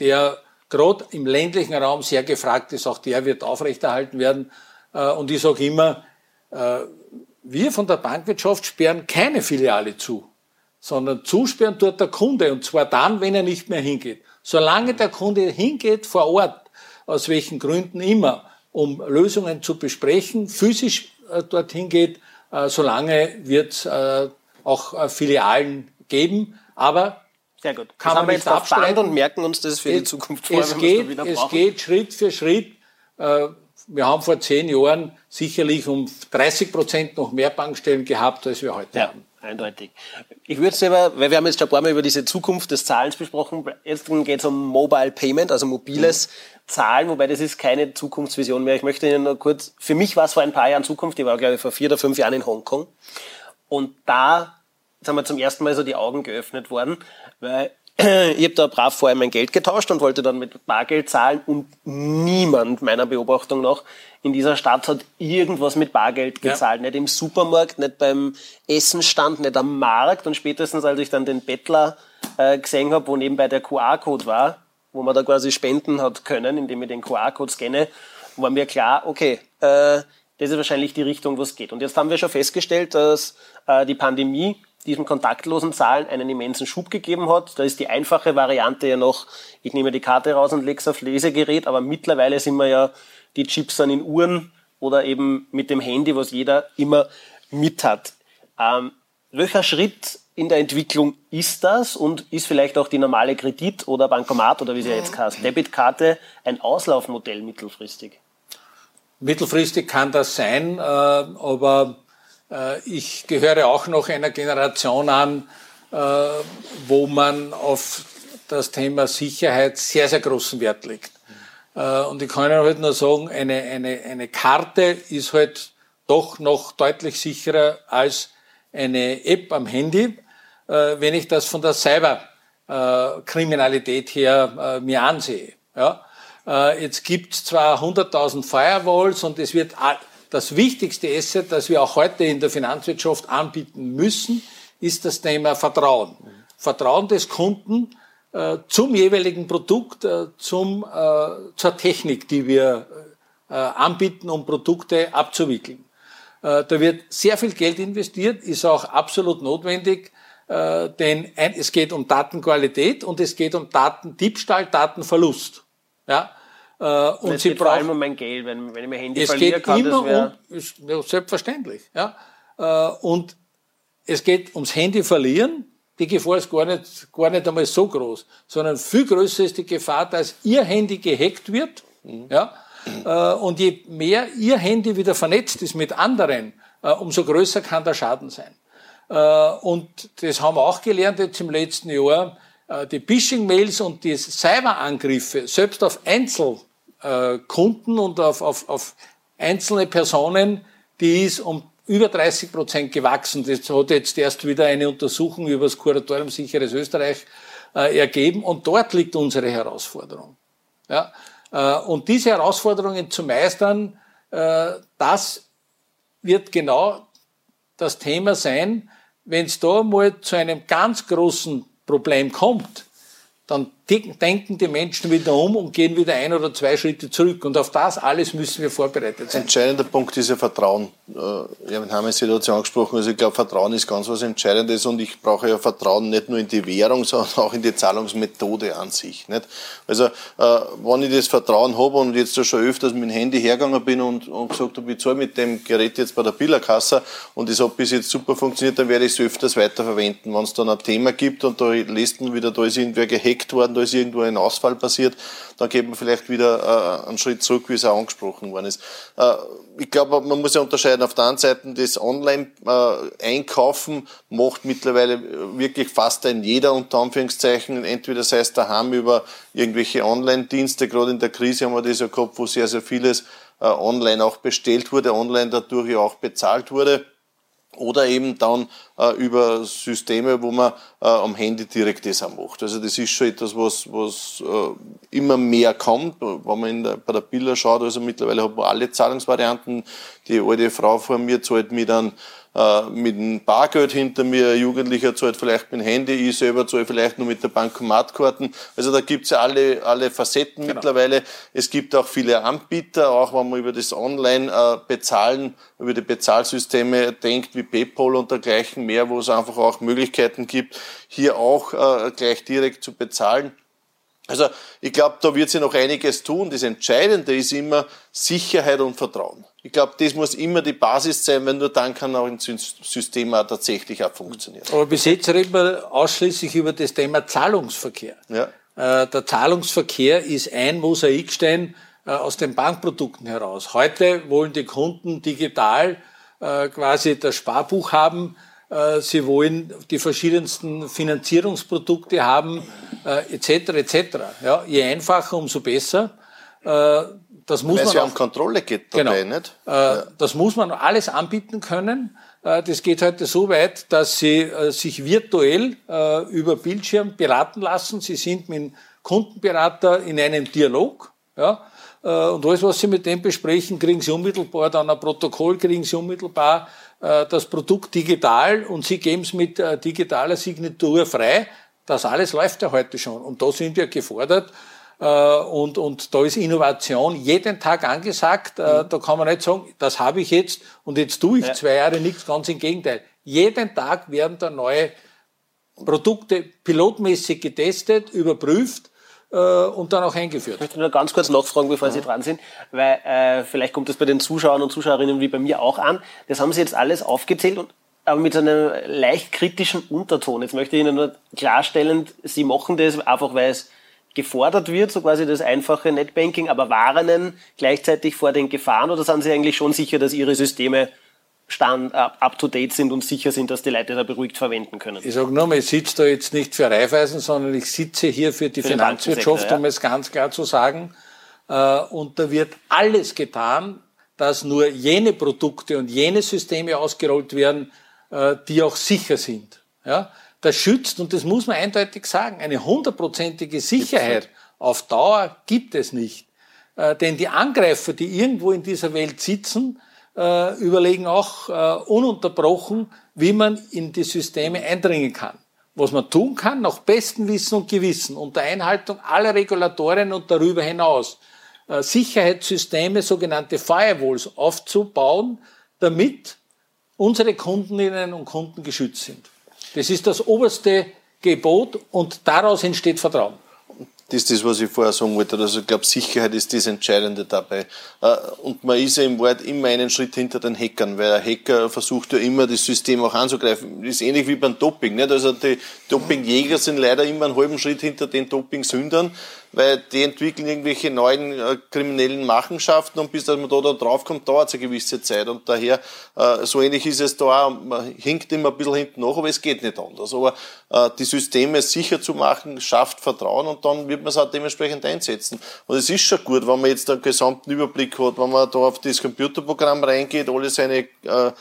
S3: der gerade im ländlichen Raum sehr gefragt ist, auch der wird aufrechterhalten werden. Äh, und ich sage immer, äh, wir von der Bankwirtschaft sperren keine Filiale zu, sondern zusperren tut der Kunde und zwar dann, wenn er nicht mehr hingeht. Solange der Kunde hingeht vor Ort, aus welchen Gründen immer, um Lösungen zu besprechen, physisch äh, dorthin geht, solange wird es auch Filialen geben. Aber
S1: sehr gut. Kann das man nicht abstreiten und merken uns das für es, die Zukunft
S3: vor. Es, geht, es geht Schritt für Schritt. Äh, wir haben vor zehn Jahren sicherlich um 30 Prozent noch mehr Bankstellen gehabt, als wir heute ja. haben.
S1: Eindeutig. Ich würde es aber, weil wir haben jetzt schon ein paar Mal über diese Zukunft des Zahlens besprochen, jetzt geht es um Mobile Payment, also mobiles mhm. Zahlen, wobei das ist keine Zukunftsvision mehr. Ich möchte Ihnen nur kurz, für mich war es vor ein paar Jahren Zukunft, ich war glaube ich vor vier oder fünf Jahren in Hongkong und da sind wir zum ersten Mal so die Augen geöffnet worden, weil ich habe da brav vorher mein Geld getauscht und wollte dann mit Bargeld zahlen und niemand meiner Beobachtung nach in dieser Stadt hat irgendwas mit Bargeld gezahlt. Ja. Nicht im Supermarkt, nicht beim Essenstand, nicht am Markt und spätestens als ich dann den Bettler äh, gesehen habe, wo nebenbei der QR-Code war, wo man da quasi spenden hat können, indem ich den QR-Code scanne, war mir klar, okay, äh, das ist wahrscheinlich die Richtung, wo es geht. Und jetzt haben wir schon festgestellt, dass äh, die Pandemie diesem kontaktlosen Zahlen einen immensen Schub gegeben hat. Da ist die einfache Variante ja noch, ich nehme die Karte raus und lege es auf Lesegerät, aber mittlerweile sind wir ja, die Chips dann in Uhren oder eben mit dem Handy, was jeder immer mit hat. Ähm, welcher Schritt in der Entwicklung ist das und ist vielleicht auch die normale Kredit- oder Bankomat oder wie sie jetzt heißt, Debitkarte ein Auslaufmodell mittelfristig?
S3: Mittelfristig kann das sein, äh, aber ich gehöre auch noch einer Generation an, äh, wo man auf das Thema Sicherheit sehr, sehr großen Wert legt. Und ich kann Ihnen halt nur sagen, eine, eine, eine Karte ist halt doch noch deutlich sicherer als eine App am Handy, wenn ich das von der Cyberkriminalität her mir ansehe. Ja? Äh, jetzt gibt es zwar 100.000 Firewalls und es wird das wichtigste Asset, das wir auch heute in der Finanzwirtschaft anbieten müssen, ist das Thema Vertrauen. Vertrauen des Kunden äh, zum jeweiligen Produkt, äh, zum, äh, zur Technik, die wir äh, anbieten, um Produkte abzuwickeln. Äh, da wird sehr viel Geld investiert, ist auch absolut notwendig, denn es geht um Datenqualität und es geht um Datendiebstahl, Datenverlust. Ja?
S1: Äh, und es sie geht brauchen, vor allem um mein Geld, wenn, wenn ich mein Handy
S3: es
S1: verliere,
S3: geht kann immer das um, ja, selbstverständlich. Ja? Äh, und es geht ums Handy verlieren. Die Gefahr ist gar nicht, gar nicht einmal so groß, sondern viel größer ist die Gefahr, dass Ihr Handy gehackt wird. Mhm. Ja? Äh, und je mehr Ihr Handy wieder vernetzt ist mit anderen, umso größer kann der Schaden sein. Und das haben wir auch gelernt jetzt im letzten Jahr. Die Phishing-Mails und die Cyberangriffe, selbst auf Einzel äh, Kunden und auf, auf, auf einzelne Personen, die ist um über 30 Prozent gewachsen. Das hat jetzt erst wieder eine Untersuchung über das Kuratorium Sicheres Österreich äh, ergeben und dort liegt unsere Herausforderung. Ja? Äh, und diese Herausforderungen zu meistern, äh, das wird genau das Thema sein, wenn es da mal zu einem ganz großen Problem kommt, dann denken die Menschen wieder um und gehen wieder ein oder zwei Schritte zurück. Und auf das alles müssen wir vorbereitet sein.
S2: Entscheidender Punkt ist ja Vertrauen. Äh, ja, wir haben eine Situation angesprochen. Also ich glaube, Vertrauen ist ganz was Entscheidendes und ich brauche ja Vertrauen nicht nur in die Währung, sondern auch in die Zahlungsmethode an sich. Nicht? Also, äh, wenn ich das Vertrauen habe und jetzt schon öfters mit dem Handy hergegangen bin und, und gesagt habe, ich zahle mit dem Gerät jetzt bei der Billerkasse und das hat bis jetzt super funktioniert, dann werde ich es öfters weiterverwenden. Wenn es dann ein Thema gibt und da lässt man wieder, da ist irgendwer gehackt worden, da ist irgendwo ein Ausfall passiert, dann geht man vielleicht wieder äh, einen Schritt zurück, wie es auch angesprochen worden ist. Äh, ich glaube, man muss ja unterscheiden. Auf der einen Seite das Online-Einkaufen äh, macht mittlerweile wirklich fast ein jeder unter Anführungszeichen. Entweder sei es daheim über irgendwelche Online-Dienste. Gerade in der Krise haben wir das ja gehabt, wo sehr, sehr vieles äh, online auch bestellt wurde, online dadurch ja auch bezahlt wurde oder eben dann äh, über Systeme, wo man äh, am Handy direkt das auch macht. Also das ist schon etwas, was, was äh, immer mehr kommt. Wenn man der, bei der Bilder schaut, also mittlerweile hat man alle Zahlungsvarianten. Die alte Frau vor mir zahlt mir dann äh, mit dem Bargeld hinter mir, ein Jugendlicher zahlt vielleicht mit dem Handy, ich selber zahle vielleicht nur mit der Bankomatkarten. Also da gibt's ja alle, alle Facetten genau. mittlerweile. Es gibt auch viele Anbieter, auch wenn man über das Online-Bezahlen, äh, über die Bezahlsysteme denkt, wie PayPal und dergleichen mehr, wo es einfach auch Möglichkeiten gibt, hier auch äh, gleich direkt zu bezahlen. Also ich glaube, da wird sich noch einiges tun. Das Entscheidende ist immer Sicherheit und Vertrauen. Ich glaube, das muss immer die Basis sein, weil nur dann kann auch ein System auch tatsächlich auch funktionieren.
S3: Aber bis jetzt reden wir ausschließlich über das Thema Zahlungsverkehr. Ja. Äh, der Zahlungsverkehr ist ein Mosaikstein äh, aus den Bankprodukten heraus. Heute wollen die Kunden digital äh, quasi das Sparbuch haben, sie wollen die verschiedensten Finanzierungsprodukte haben, etc. etc. Ja, je einfacher, umso besser.
S2: Äh, das muss Weil man es ja um Kontrolle geht
S3: dabei, genau, nicht? Ja. Das muss man alles anbieten können. Das geht heute so weit, dass Sie sich virtuell über Bildschirm beraten lassen. Sie sind mit dem Kundenberater in einem Dialog. Ja, und alles, was Sie mit dem besprechen, kriegen Sie unmittelbar dann ein Protokoll, kriegen Sie unmittelbar äh, das Produkt digital und Sie geben es mit äh, digitaler Signatur frei. Das alles läuft ja heute schon. Und da sind wir gefordert. Äh, und, und da ist Innovation jeden Tag angesagt. Mhm. Da kann man nicht sagen, das habe ich jetzt und jetzt tue ich zwei Jahre nichts. Ganz im Gegenteil. Jeden Tag werden da neue Produkte pilotmäßig getestet, überprüft äh, und dann auch eingeführt.
S1: Ich möchte nur ganz kurz nachfragen, bevor ja. Sie dran sind, weil äh, vielleicht kommt das bei den Zuschauern und Zuschauerinnen wie bei mir auch an. Das haben Sie jetzt alles aufgezählt und aber mit so einem leicht kritischen Unterton. Jetzt möchte ich Ihnen nur klarstellen, Sie machen das einfach, weil es gefordert wird, so quasi das einfache Netbanking, aber warnen gleichzeitig vor den Gefahren oder sind Sie eigentlich schon sicher, dass Ihre Systeme stand, up to date sind und sicher sind, dass die Leute da beruhigt verwenden können?
S3: Ich sage nur, ich sitze da jetzt nicht für Reifeisen, sondern ich sitze hier für die für Finanzwirtschaft, ja. um es ganz klar zu sagen. Äh, und da wird alles getan, dass nur jene Produkte und jene Systeme ausgerollt werden, äh, die auch sicher sind. Ja? Das schützt, und das muss man eindeutig sagen, eine hundertprozentige Sicherheit auf Dauer gibt es nicht. Äh, denn die Angreifer, die irgendwo in dieser Welt sitzen, äh, überlegen auch äh, ununterbrochen, wie man in die Systeme eindringen kann. Was man tun kann, nach bestem Wissen und Gewissen, unter Einhaltung aller Regulatorien und darüber hinaus, äh, Sicherheitssysteme, sogenannte Firewalls aufzubauen, damit unsere Kundinnen und Kunden geschützt sind. Das ist das oberste Gebot und daraus entsteht Vertrauen.
S2: Das ist das, was ich vorher sagen wollte. Also ich glaube, Sicherheit ist das Entscheidende dabei. Äh, und man ist ja im Wort immer einen Schritt hinter den Hackern, weil ein Hacker versucht ja immer, das System auch anzugreifen. Das ist ähnlich wie beim Doping. Nicht? Also die Dopingjäger sind leider immer einen halben Schritt hinter den Doping-Sündern weil die entwickeln irgendwelche neuen äh, kriminellen Machenschaften und bis dass man da, da drauf kommt, dauert es eine gewisse Zeit. Und daher, äh, so ähnlich ist es da auch, man hinkt immer ein bisschen hinten nach, aber es geht nicht anders. Aber äh, die Systeme sicher zu machen, schafft Vertrauen und dann wird man es auch dementsprechend einsetzen. Und es ist schon gut, wenn man jetzt einen gesamten Überblick hat, wenn man da auf das Computerprogramm reingeht, alle seine äh,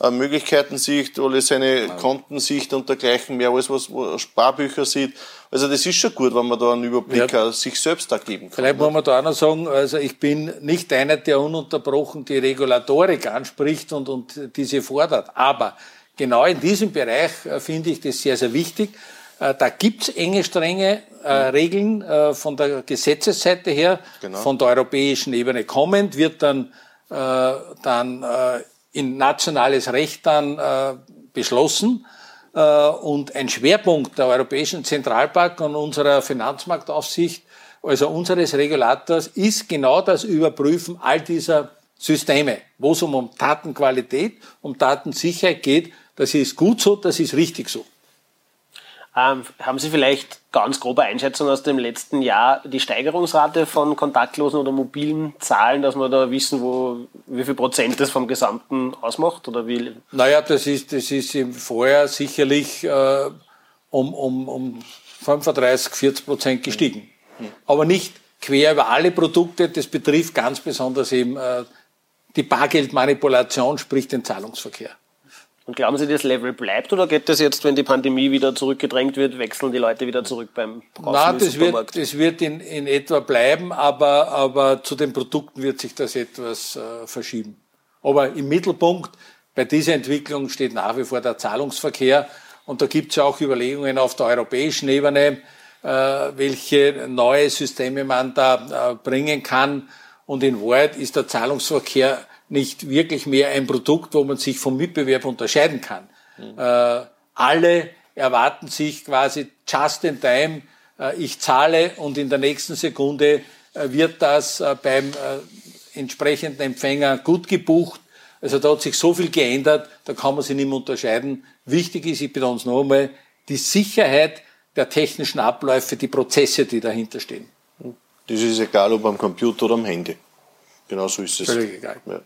S2: äh, Möglichkeitensicht, alle seine Kontensicht und dergleichen mehr, alles was Sparbücher sieht. Also das ist schon gut, wenn man da einen Überblick ja. sich selbst da geben kann.
S3: Vielleicht muss man da auch noch sagen, also ich bin nicht einer, der ununterbrochen die Regulatorik anspricht und, und diese fordert. Aber genau in diesem Bereich äh, finde ich das sehr, sehr wichtig. Äh, da gibt's enge, strenge äh, Regeln äh, von der Gesetzesseite her, genau. von der europäischen Ebene kommend, wird dann, äh, dann äh, in nationales Recht dann beschlossen. Äh, und ein Schwerpunkt der Europäischen Zentralbank und unserer Finanzmarktaufsicht, also unseres Regulators, ist genau das Überprüfen all dieser Systeme, wo es um Datenqualität, um Datensicherheit geht. Das ist gut so, das ist richtig so.
S1: Ähm, haben Sie vielleicht ganz grobe Einschätzung aus dem letzten Jahr die Steigerungsrate von kontaktlosen oder mobilen Zahlen, dass wir da wissen, wo, wie viel Prozent das vom Gesamten ausmacht? Oder wie?
S3: Naja, das ist, das ist im Vorjahr sicherlich äh, um, um, um 35, 40 Prozent gestiegen. Mhm. Aber nicht quer über alle Produkte, das betrifft ganz besonders eben äh, die Bargeldmanipulation, sprich den Zahlungsverkehr.
S1: Und glauben Sie, das Level bleibt oder geht das jetzt, wenn die Pandemie wieder zurückgedrängt wird, wechseln die Leute wieder zurück beim
S3: Kaufen Nein, das wird, das wird in, in etwa bleiben, aber, aber zu den Produkten wird sich das etwas äh, verschieben. Aber im Mittelpunkt bei dieser Entwicklung steht nach wie vor der Zahlungsverkehr. Und da gibt es ja auch Überlegungen auf der europäischen Ebene, äh, welche neue Systeme man da äh, bringen kann. Und in Wahrheit ist der Zahlungsverkehr nicht wirklich mehr ein Produkt, wo man sich vom Mitbewerb unterscheiden kann. Mhm. Äh, alle erwarten sich quasi just in time, äh, ich zahle und in der nächsten Sekunde äh, wird das äh, beim äh, entsprechenden Empfänger gut gebucht. Also da hat sich so viel geändert, da kann man sich nicht mehr unterscheiden. Wichtig ist, ich betone es noch einmal, die Sicherheit der technischen Abläufe, die Prozesse, die dahinter stehen.
S2: Das ist egal, ob am Computer oder am Handy. Genau so ist es.
S1: Völlig egal. Ja.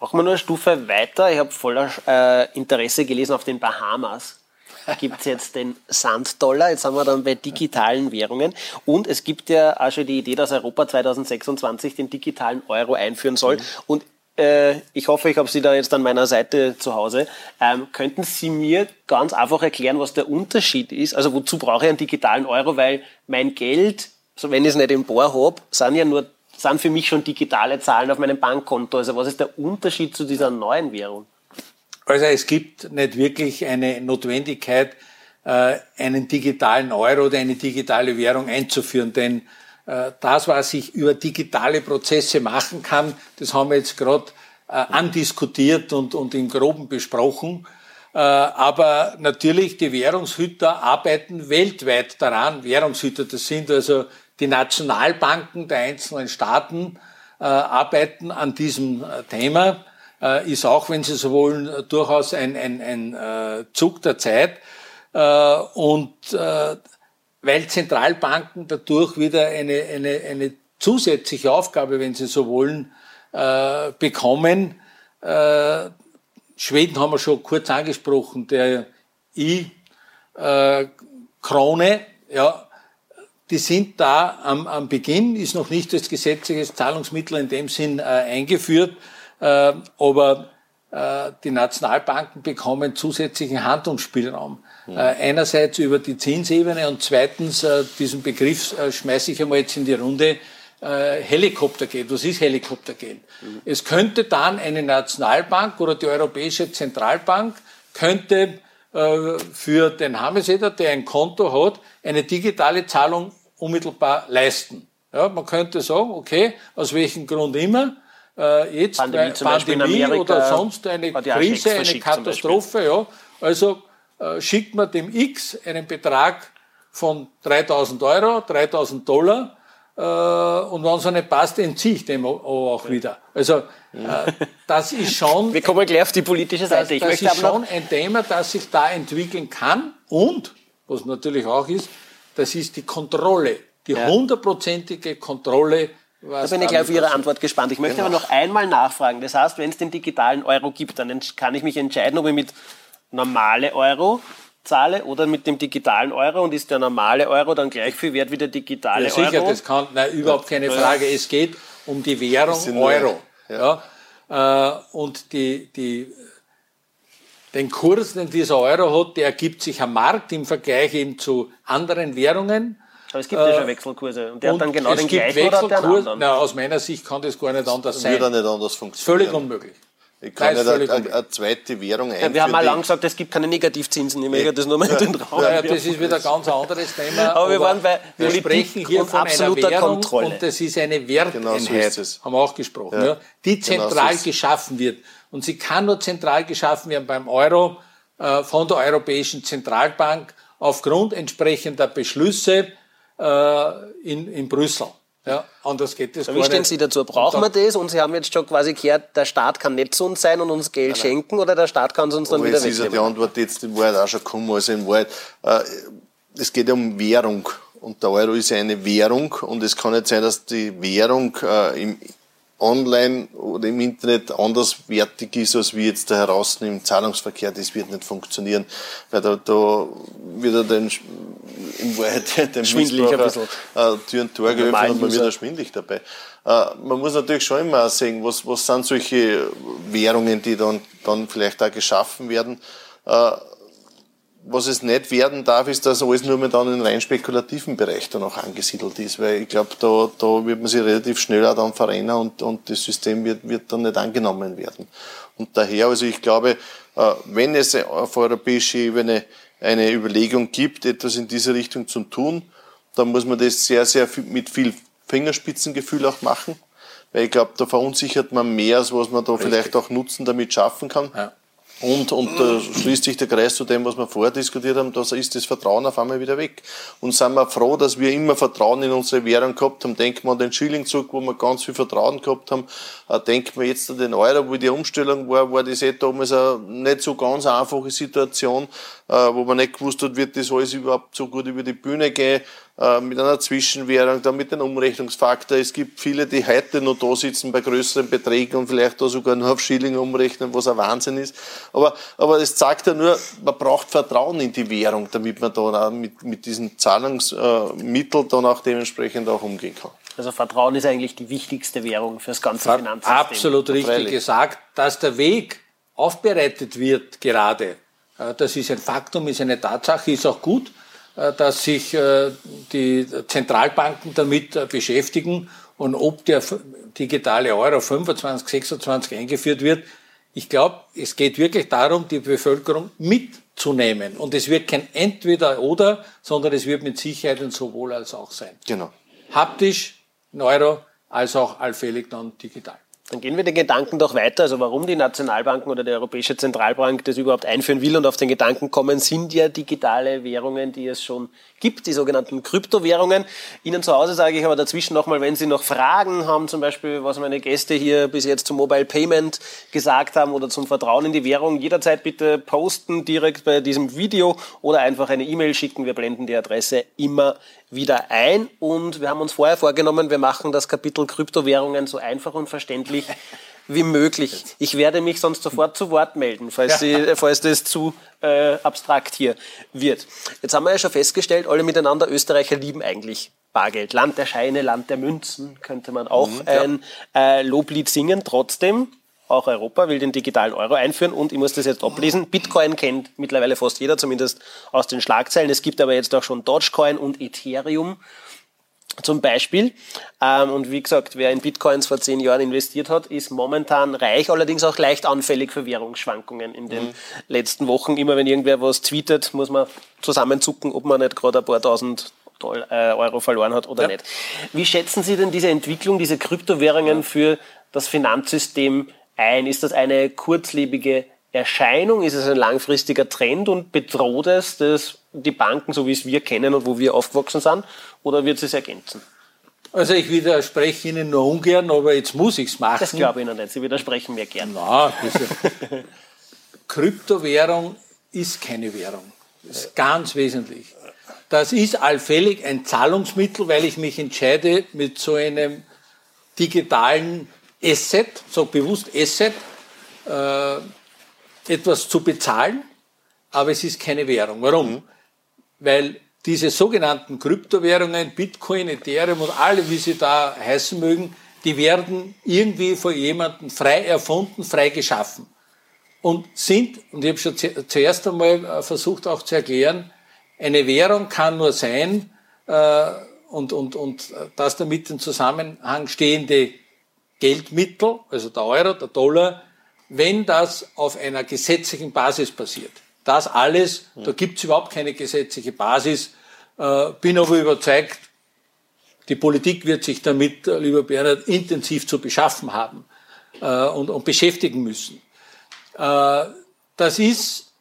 S1: Machen wir nur eine Stufe weiter. Ich habe voller äh, Interesse gelesen auf den Bahamas. Gibt es jetzt den Sanddollar, jetzt sind wir dann bei digitalen Währungen. Und es gibt ja auch schon die Idee, dass Europa 2026 den digitalen Euro einführen soll. Mhm. Und äh, ich hoffe, ich habe Sie da jetzt an meiner Seite zu Hause. Ähm, könnten Sie mir ganz einfach erklären, was der Unterschied ist? Also wozu brauche ich einen digitalen Euro? Weil mein Geld, so wenn ich es nicht im Bohr habe, sind ja nur sind für mich schon digitale Zahlen auf meinem Bankkonto. Also was ist der Unterschied zu dieser neuen Währung?
S3: Also es gibt nicht wirklich eine Notwendigkeit, äh, einen digitalen Euro oder eine digitale Währung einzuführen, denn äh, das, was ich über digitale Prozesse machen kann, das haben wir jetzt gerade äh, andiskutiert und, und im Groben besprochen. aber natürlich, die Währungshüter arbeiten weltweit daran. Währungshüter, das sind also die Nationalbanken der einzelnen Staaten, arbeiten an diesem Thema. Ist auch, wenn Sie so wollen, durchaus ein, ein, ein Zug der Zeit. Und weil Zentralbanken dadurch wieder eine, eine, eine zusätzliche Aufgabe, wenn Sie so wollen, äh, bekommen. Äh, Schweden haben wir schon kurz angesprochen, der I-Krone, äh, ja, die sind da am, am Beginn, ist noch nicht als gesetzliches Zahlungsmittel in dem Sinn äh, eingeführt, äh, aber äh, die Nationalbanken bekommen zusätzlichen Handlungsspielraum. Mhm. einerseits über die Zinsebene und zweitens, äh, diesen Begriff äh, schmeiße ich einmal jetzt in die Runde, äh, Helikoptergeld. Was ist Helikoptergeld? Mhm. Es könnte dann eine Nationalbank oder die Europäische Zentralbank könnte für den Hameseder, der ein Konto hat, eine digitale Zahlung unmittelbar leisten. Ja, man könnte sagen, okay, aus welchem Grund immer, äh, jetzt Pandemie, Pandemie oder sonst eine Krise, eine Katastrophe, ja, also äh, schickt man dem X einen Betrag von 3000 Euro, 3000 Dollar, äh, und wenn es nicht passt, entziehe ich dem auch wieder. Also äh, das ist schon...
S1: Wir kommen gleich auf die politische Seite.
S3: Das, das ist schon ein Thema, das sich da entwickeln kann und, was natürlich auch ist, das ist die Kontrolle, die hundertprozentige Kontrolle
S1: was da bin ich gleich auf Ihre Antwort gespannt. Ich möchte genau. aber noch einmal nachfragen. Das heißt, wenn es den digitalen Euro gibt, dann kann ich mich entscheiden, ob ich mit normale Euro zahle oder mit dem digitalen Euro und ist der normale Euro dann gleich viel wert wie der digitale ja,
S3: sicher,
S1: Euro?
S3: das kann, nein, überhaupt keine Frage. Es geht um die Währung Euro. Ja. ja. Äh, und die, die, den Kurs, den dieser Euro hat, der ergibt sich am Markt im Vergleich eben zu anderen Währungen.
S1: Aber es gibt ja schon äh, Wechselkurse. Und der und hat dann genau den gleichen
S3: Wechselkurs, oder anderen? Na, aus meiner Sicht kann das gar nicht anders sein.
S2: Würde nicht anders funktionieren.
S3: Völlig unmöglich.
S2: Ich kann nicht eine, eine, eine, zweite Währung einführen.
S1: Ja, wir haben mal lang gesagt, es gibt keine Negativzinsen. Ich möchte das nur mal in den Raum.
S3: Ja, das ist wieder ein ganz anderes Thema.
S1: Aber wir waren bei
S3: wir sprechen hier von absoluter einer Währung Kontrolle. Und das ist eine Werteinheit. Genau so haben wir auch gesprochen. Ja. Ja, die genau zentral genau so geschaffen wird. Und sie kann nur zentral geschaffen werden beim Euro äh, von der Europäischen Zentralbank aufgrund entsprechender Beschlüsse äh, in, in Brüssel. Ja, anders geht das
S1: Wie stehen Sie dazu? Brauchen wir das? Und Sie haben jetzt schon quasi gehört, der Staat kann nicht zu uns sein und uns Geld nein, nein. schenken oder der Staat kann es uns dann Aber wieder wegnehmen?
S2: Das ist ja die Antwort jetzt in Wahrheit auch schon gekommen. Also in Wahrheit, äh, es geht ja um Währung. Und der Euro ist ja eine Währung und es kann nicht sein, dass die Währung äh, im online oder im Internet anderswertig ist, als wie jetzt da heraus im Zahlungsverkehr. Das wird nicht funktionieren, weil da, da wird er den, in Wahrheit
S1: ein bisschen.
S2: Äh, Tür und Tor geöffnet und man wird schwindlig dabei. Äh, man muss natürlich schon immer sehen, was, was sind solche Währungen, die dann, dann vielleicht auch geschaffen werden. Äh, was es nicht werden darf, ist, dass alles nur mehr dann in rein spekulativen Bereich dann auch angesiedelt ist, weil ich glaube, da, da wird man sich relativ schnell auch dann verrennen und, und das System wird, wird dann nicht angenommen werden. Und daher, also ich glaube, äh, wenn es auf europäischer Ebene eine Überlegung gibt, etwas in diese Richtung zu tun, dann muss man das sehr, sehr viel, mit viel Fingerspitzengefühl auch machen, weil ich glaube, da verunsichert man mehr, als was man da Richtig. vielleicht auch Nutzen damit schaffen kann. Ja. Und, und da schließt sich der Kreis zu dem, was wir vorher diskutiert haben, da ist das Vertrauen auf einmal wieder weg. Und sind wir froh, dass wir immer Vertrauen in unsere Währung gehabt haben. Denken wir an den Schillingzug, wo wir ganz viel Vertrauen gehabt haben. Äh, denken wir jetzt an den Euro, wo die Umstellung war, war das eh damals eine nicht so ganz einfache Situation, äh, wo man nicht gewusst hat, wird das alles überhaupt so gut über die Bühne gehen. Äh, mit einer Zwischenwährung, dann mit dem Umrechnungsfaktor. Es gibt viele, die heute noch da sitzen bei größeren Beträgen und vielleicht da sogar nur auf Schilling umrechnen, was ein Wahnsinn ist. Aber, aber es zeigt ja nur, man braucht Vertrauen in die Währung, damit man da mit, mit diesen Zahlungsmitteln dann auch dementsprechend auch umgehen kann.
S1: Also Vertrauen ist eigentlich die wichtigste Währung für das ganze Finanzsystem.
S3: Absolut richtig Freilich. gesagt, dass der Weg aufbereitet wird gerade. Äh, das ist ein Faktum, ist eine Tatsache, ist auch gut. Äh, dass sich äh, die Zentralbanken damit äh, beschäftigen und ob der digitale Euro 25, 26 eingeführt wird. Ich glaube, es geht wirklich darum, die Bevölkerung mitzunehmen. Und es wird kein Entweder-Oder, sondern es wird mit Sicherheit ein sowohl als auch sein.
S2: Genau.
S3: Haptisch, ein Euro, als auch allfällig dann digital.
S1: Dann gehen wir den Gedanken doch weiter. Also warum die Nationalbanken oder die Europäische Zentralbank das überhaupt einführen will und auf den Gedanken kommen, sind ja digitale Währungen, die es schon gibt, die sogenannten Kryptowährungen. Ihnen zu Hause sage ich aber dazwischen nochmal, wenn Sie noch Fragen haben, zum Beispiel, was meine Gäste hier bis jetzt zum Mobile Payment gesagt haben oder zum Vertrauen in die Währung, jederzeit bitte posten direkt bei diesem Video oder einfach eine E-Mail schicken. Wir blenden die Adresse immer wieder ein. Und wir haben uns vorher vorgenommen, wir machen das Kapitel Kryptowährungen so einfach und verständlich wie möglich. Ich werde mich sonst sofort zu Wort melden, falls, Sie, falls das zu äh, abstrakt hier wird. Jetzt haben wir ja schon festgestellt, alle miteinander, Österreicher lieben eigentlich Bargeld. Land der Scheine, Land der Münzen, könnte man auch mhm, ja. ein äh, Loblied singen. Trotzdem auch Europa will den digitalen Euro einführen und ich muss das jetzt ablesen. Bitcoin kennt mittlerweile fast jeder, zumindest aus den Schlagzeilen. Es gibt aber jetzt auch schon Dogecoin und Ethereum zum Beispiel. Ähm, und wie gesagt, wer in Bitcoins vor zehn Jahren investiert hat, ist momentan reich, allerdings auch leicht anfällig für Währungsschwankungen in den mhm. letzten Wochen. Immer wenn irgendwer was tweetet, muss man zusammenzucken, ob man nicht gerade ein paar tausend äh, Euro verloren hat oder ja. nicht. Wie schätzen Sie denn diese Entwicklung, diese Kryptowährungen für das Finanzsystem ein? Ist das eine kurzlebige Erscheinung? Ist es ein langfristiger Trend und bedroht es das, die Banken, so wie es wir kennen und wo wir aufgewachsen sind? Oder wird es ergänzen?
S3: Also ich widerspreche Ihnen nur ungern, aber jetzt muss ich es machen.
S1: Das glaube ich noch nicht. Sie widersprechen mir gern.
S3: Na, Kryptowährung ist keine Währung. Das ist ganz wesentlich. Das ist allfällig ein Zahlungsmittel, weil ich mich entscheide, mit so einem digitalen Asset, so bewusst Asset, äh, etwas zu bezahlen, aber es ist keine Währung. Warum? Mhm. Weil diese sogenannten Kryptowährungen, Bitcoin, Ethereum und alle, wie sie da heißen mögen, die werden irgendwie von jemandem frei erfunden, frei geschaffen. Und sind, und ich habe schon zuerst einmal äh, versucht auch zu erklären, eine Währung kann nur sein, äh, und, und, und das damit in Zusammenhang stehende Geldmittel, also der Euro, der Dollar, wenn das auf einer gesetzlichen Basis passiert. Das alles, da gibt es überhaupt keine gesetzliche Basis. Äh, bin aber überzeugt, die Politik wird sich damit, äh, lieber Bernhard, intensiv zu beschaffen haben äh, und, und beschäftigen müssen. Äh, das ist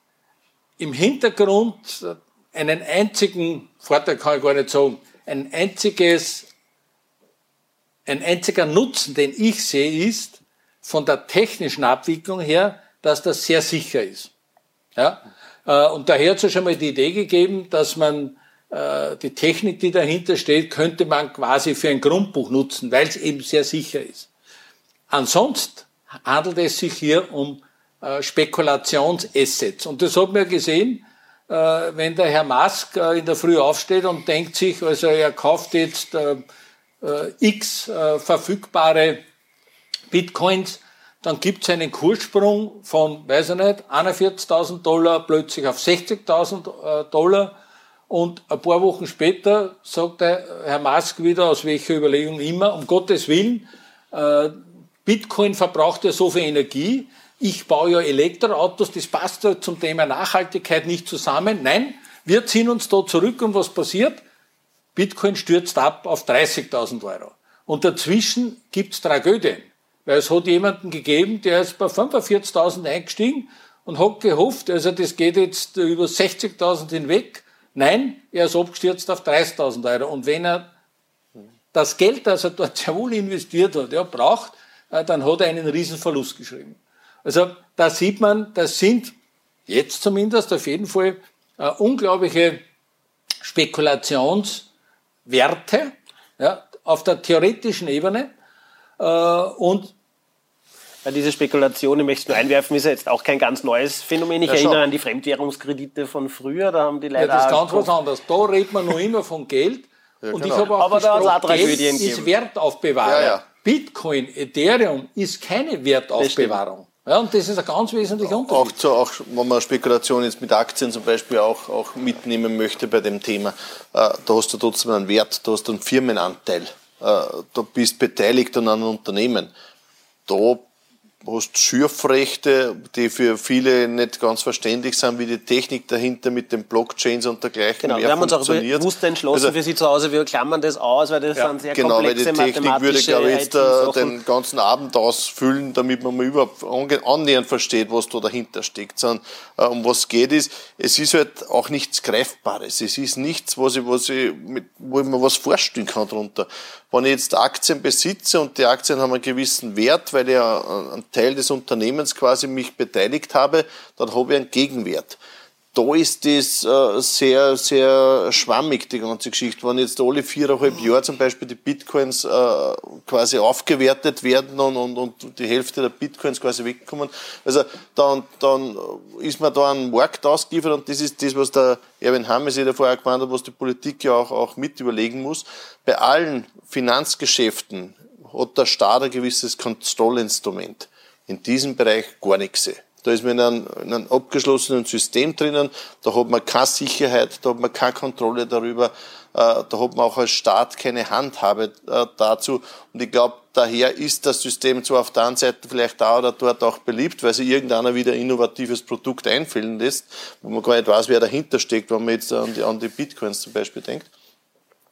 S3: im Hintergrund einen einzigen Vorteil kann ich gar nicht sagen, ein einziges ein einziger Nutzen, den ich sehe, ist von der technischen Abwicklung her, dass das sehr sicher ist. Ja? Äh, und daher hat es schon mal die Idee gegeben, dass man äh, die Technik, die dahinter steht, könnte man quasi für ein Grundbuch nutzen, weil es eben sehr sicher ist. Ansonsten handelt es sich hier um äh, Spekulationsassets. Und das hat man gesehen, wenn der Herr Musk in der Früh aufsteht und denkt sich, also er kauft jetzt x verfügbare Bitcoins, dann gibt es einen Kurssprung von, weiß ich nicht, 41.000 Dollar plötzlich auf 60.000 äh, Dollar. Und ein paar Wochen später sagt der Herr Musk wieder, aus welcher Überlegung immer, um Gottes Willen, äh, Bitcoin verbraucht ja so viel Energie, ich baue ja Elektroautos, das passt ja zum Thema Nachhaltigkeit nicht zusammen. Nein, wir ziehen uns da zurück und was passiert? Bitcoin stürzt ab auf 30.000 Euro. Und dazwischen gibt's Tragödien. Weil es hat jemanden gegeben, der ist bei 45.000 eingestiegen und hat gehofft, also das geht jetzt über 60.000 hinweg. Nein, er ist abgestürzt auf 30.000 Euro. Und wenn er das Geld, das er dort sehr wohl investiert hat, ja, braucht, äh, dann hat er einen Riesenverlust geschrieben. Also da sieht man, das sind jetzt zumindest auf jeden Fall äh, unglaubliche Spekulations- Werte ja, auf der theoretischen Ebene und
S1: ja, diese Spekulation, ich möchte es nur einwerfen, ist ja jetzt auch kein ganz neues Phänomen. Ich ja, erinnere an die Fremdwährungskredite von früher, da haben die leider...
S3: Ja, das ist ganz was anderes. Da redet man noch immer von Geld. Ja, und genau. ich habe auch Aber da Geld ist Wertaufbewahrung. Ja, ja. Bitcoin, Ethereum ist keine Wertaufbewahrung. Ja, und das ist ein ganz wesentlicher Unterschied.
S2: Auch, zu, auch wenn man Spekulation jetzt mit Aktien zum Beispiel auch, auch mitnehmen möchte bei dem Thema, äh, da hast du trotzdem einen Wert, da hast du einen Firmenanteil, äh, du bist beteiligt an einem Unternehmen. Da hast Schürfrechte, die für viele nicht ganz verständlich sind, wie die Technik dahinter mit den Blockchains und dergleichen
S1: genau, wir haben uns auch bewusst entschlossen also, für Sie zu Hause, wir klammern das aus, weil das ja, sind sehr
S2: genau,
S1: komplexe
S2: weil die Technik würde, glaube ich, jetzt uh, den ganzen Abend ausfüllen, damit man mal überhaupt annähernd versteht, was da dahinter steckt. Sondern, uh, um was geht ist, es ist halt auch nichts Greifbares. Es ist nichts, was ich, was ich, mit, wo ich mir was vorstellen kann drunter. Wenn ich jetzt Aktien besitze und die Aktien haben einen gewissen Wert, weil ich einen Teil des Unternehmens quasi mich beteiligt habe, dann habe ich einen Gegenwert da ist das äh, sehr, sehr schwammig, die ganze Geschichte. Wenn jetzt alle viereinhalb Jahre zum Beispiel die Bitcoins äh, quasi aufgewertet werden und, und, und die Hälfte der Bitcoins quasi wegkommen, also dann, dann ist man da ein Markt ausgeliefert und das ist das, was der Erwin Hammes ja vorher gemeint hat, was die Politik ja auch, auch mit überlegen muss. Bei allen Finanzgeschäften hat der Staat ein gewisses Kontrollinstrument. In diesem Bereich gar nichts. Da ist man in einem, in einem abgeschlossenen System drinnen. Da hat man keine Sicherheit, da hat man keine Kontrolle darüber. Äh, da hat man auch als Staat keine Handhabe äh, dazu. Und ich glaube, daher ist das System zwar auf der einen Seite vielleicht da oder dort auch beliebt, weil sich irgendeiner wieder innovatives Produkt einfällen lässt, wo man gar nicht weiß, wer dahinter steckt, wenn man jetzt an die, an die Bitcoins zum Beispiel denkt.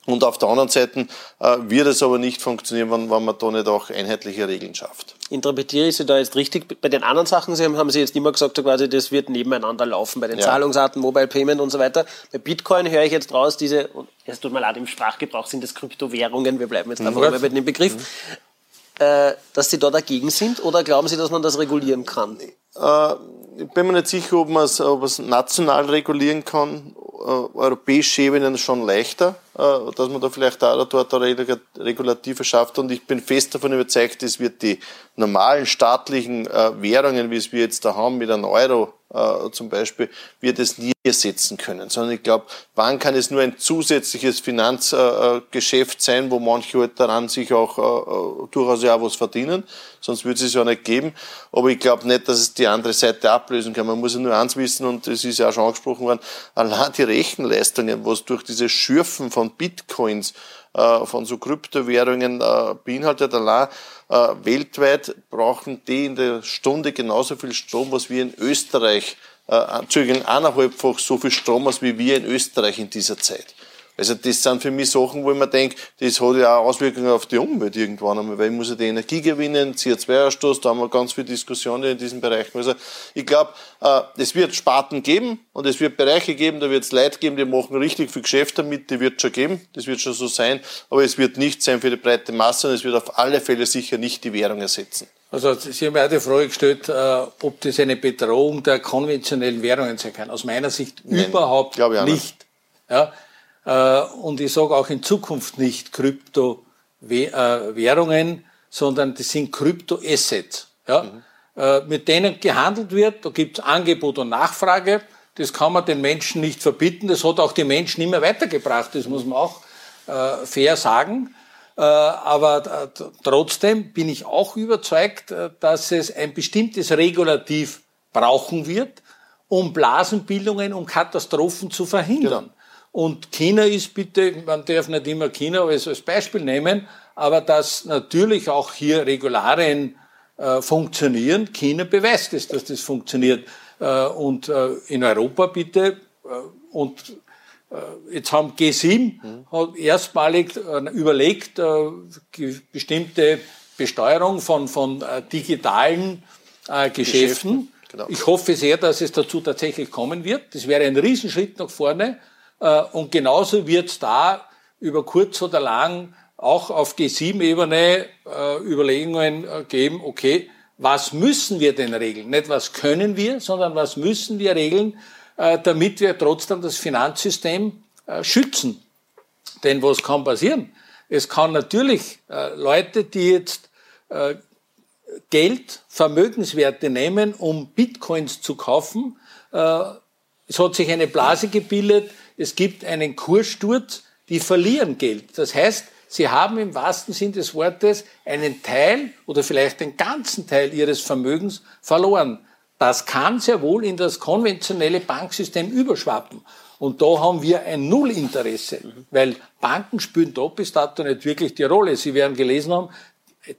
S2: Und auf der anderen Seite äh, wird es aber nicht funktionieren, wenn, wenn man da nicht auch einheitliche Regeln schafft.
S1: Interpretiere ich Sie da jetzt richtig? Bei den anderen Sachen Sie haben, haben Sie jetzt immer gesagt, so quasi, das wird nebeneinander laufen, bei den ja. Zahlungsarten, Mobile Payment und so weiter. Bei Bitcoin höre ich jetzt raus, diese, es tut mir leid, im Sprachgebrauch sind das Kryptowährungen, wir bleiben jetzt einfach mhm. bei dem Begriff, mhm. äh, dass Sie da dagegen sind oder glauben Sie, dass man das regulieren kann?
S2: Äh, ich bin mir nicht sicher, ob man es national regulieren kann europäische Ebene schon leichter, äh, dass man da vielleicht da oder dort eine Regulative schafft. Und ich bin fest davon überzeugt, es wird die normalen staatlichen äh, Währungen, wie es wir jetzt da haben, mit einem Euro äh, zum Beispiel, wird es nie ersetzen können. Sondern ich glaube, wann kann es nur ein zusätzliches Finanzgeschäft äh, sein, wo manche halt daran sich auch äh, durchaus ja was verdienen. Sonst würde es es ja nicht geben. Aber ich glaube nicht, dass es die andere Seite ablösen kann. Man muss ja nur eins wissen, und das ist ja auch schon angesprochen worden, allein die Rechenleistungen, was durch dieses Schürfen von Bitcoins äh, von so Kryptowährungen äh, beinhaltet. Allein äh, weltweit brauchen die in der Stunde genauso viel Strom, was wir in Österreich, äh, eineinhalbfach so viel Strom, als wie wir in Österreich in dieser Zeit. Also das sind für mich Sachen, wo ich mir denke, das hat ja auch Auswirkungen auf die Umwelt irgendwann einmal, weil ich muss ja die Energie gewinnen, CO2-Ausstoß, da haben wir ganz viele Diskussionen in diesen Bereichen. Also ich glaube, äh, es wird Sparten geben und es wird Bereiche geben, da wird es Leute geben, die machen richtig viel Geschäft damit, die wird schon geben, das wird schon so sein, aber es wird nicht sein für die breite Masse und es wird auf alle Fälle sicher nicht die Währung ersetzen.
S3: Also Sie haben ja auch die Frage gestellt, äh, ob das eine Bedrohung der konventionellen Währungen sein kann. Aus meiner Sicht Nein, überhaupt nicht. Ja, und ich sage auch in Zukunft nicht Kryptowährungen, sondern das sind Kryptoassets. Ja? Mhm. Äh, mit denen gehandelt wird, da gibt es Angebot und Nachfrage. Das kann man den Menschen nicht verbieten. Das hat auch die Menschen immer weitergebracht. Das muss man auch äh, fair sagen. aber trotzdem bin ich auch überzeugt, dass es ein bestimmtes Regulativ brauchen wird, um Blasenbildungen, um Katastrophen zu verhindern. Genau. Und China ist bitte, man darf nicht immer China als, als Beispiel nehmen, aber dass natürlich auch hier Regularien äh, funktionieren. China beweist es, dass das funktioniert. Äh, und äh, in Europa bitte, äh, und äh, jetzt haben G7 mhm. hat erstmalig äh, überlegt, bestimmte Besteuerung von, von digitalen Geschäften. Geschäften. Genau. Ich hoffe sehr, dass es dazu tatsächlich kommen wird. Das wäre ein Riesenschritt nach vorne. Äh, und genauso wird da über kurz oder lang auch auf G7-Ebene äh, Überlegungen äh, geben, okay, was müssen wir denn regeln? Nicht was können wir, sondern was müssen wir regeln, damit wir trotzdem das Finanzsystem schützen. Denn was kann passieren? Es kann natürlich Leute, die jetzt Geld, Vermögenswerte nehmen, um Bitcoins zu kaufen, es hat sich eine Blase gebildet, es gibt einen Kurssturz, die verlieren Geld. Das heißt, sie haben im wahrsten Sinn des Wortes einen Teil oder vielleicht den ganzen Teil ihres Vermögens verloren. Das kann sehr wohl in das konventionelle Banksystem überschwappen. Und da haben wir ein Nullinteresse, weil Banken spielen da bis dato nicht wirklich die Rolle. Sie werden gelesen haben,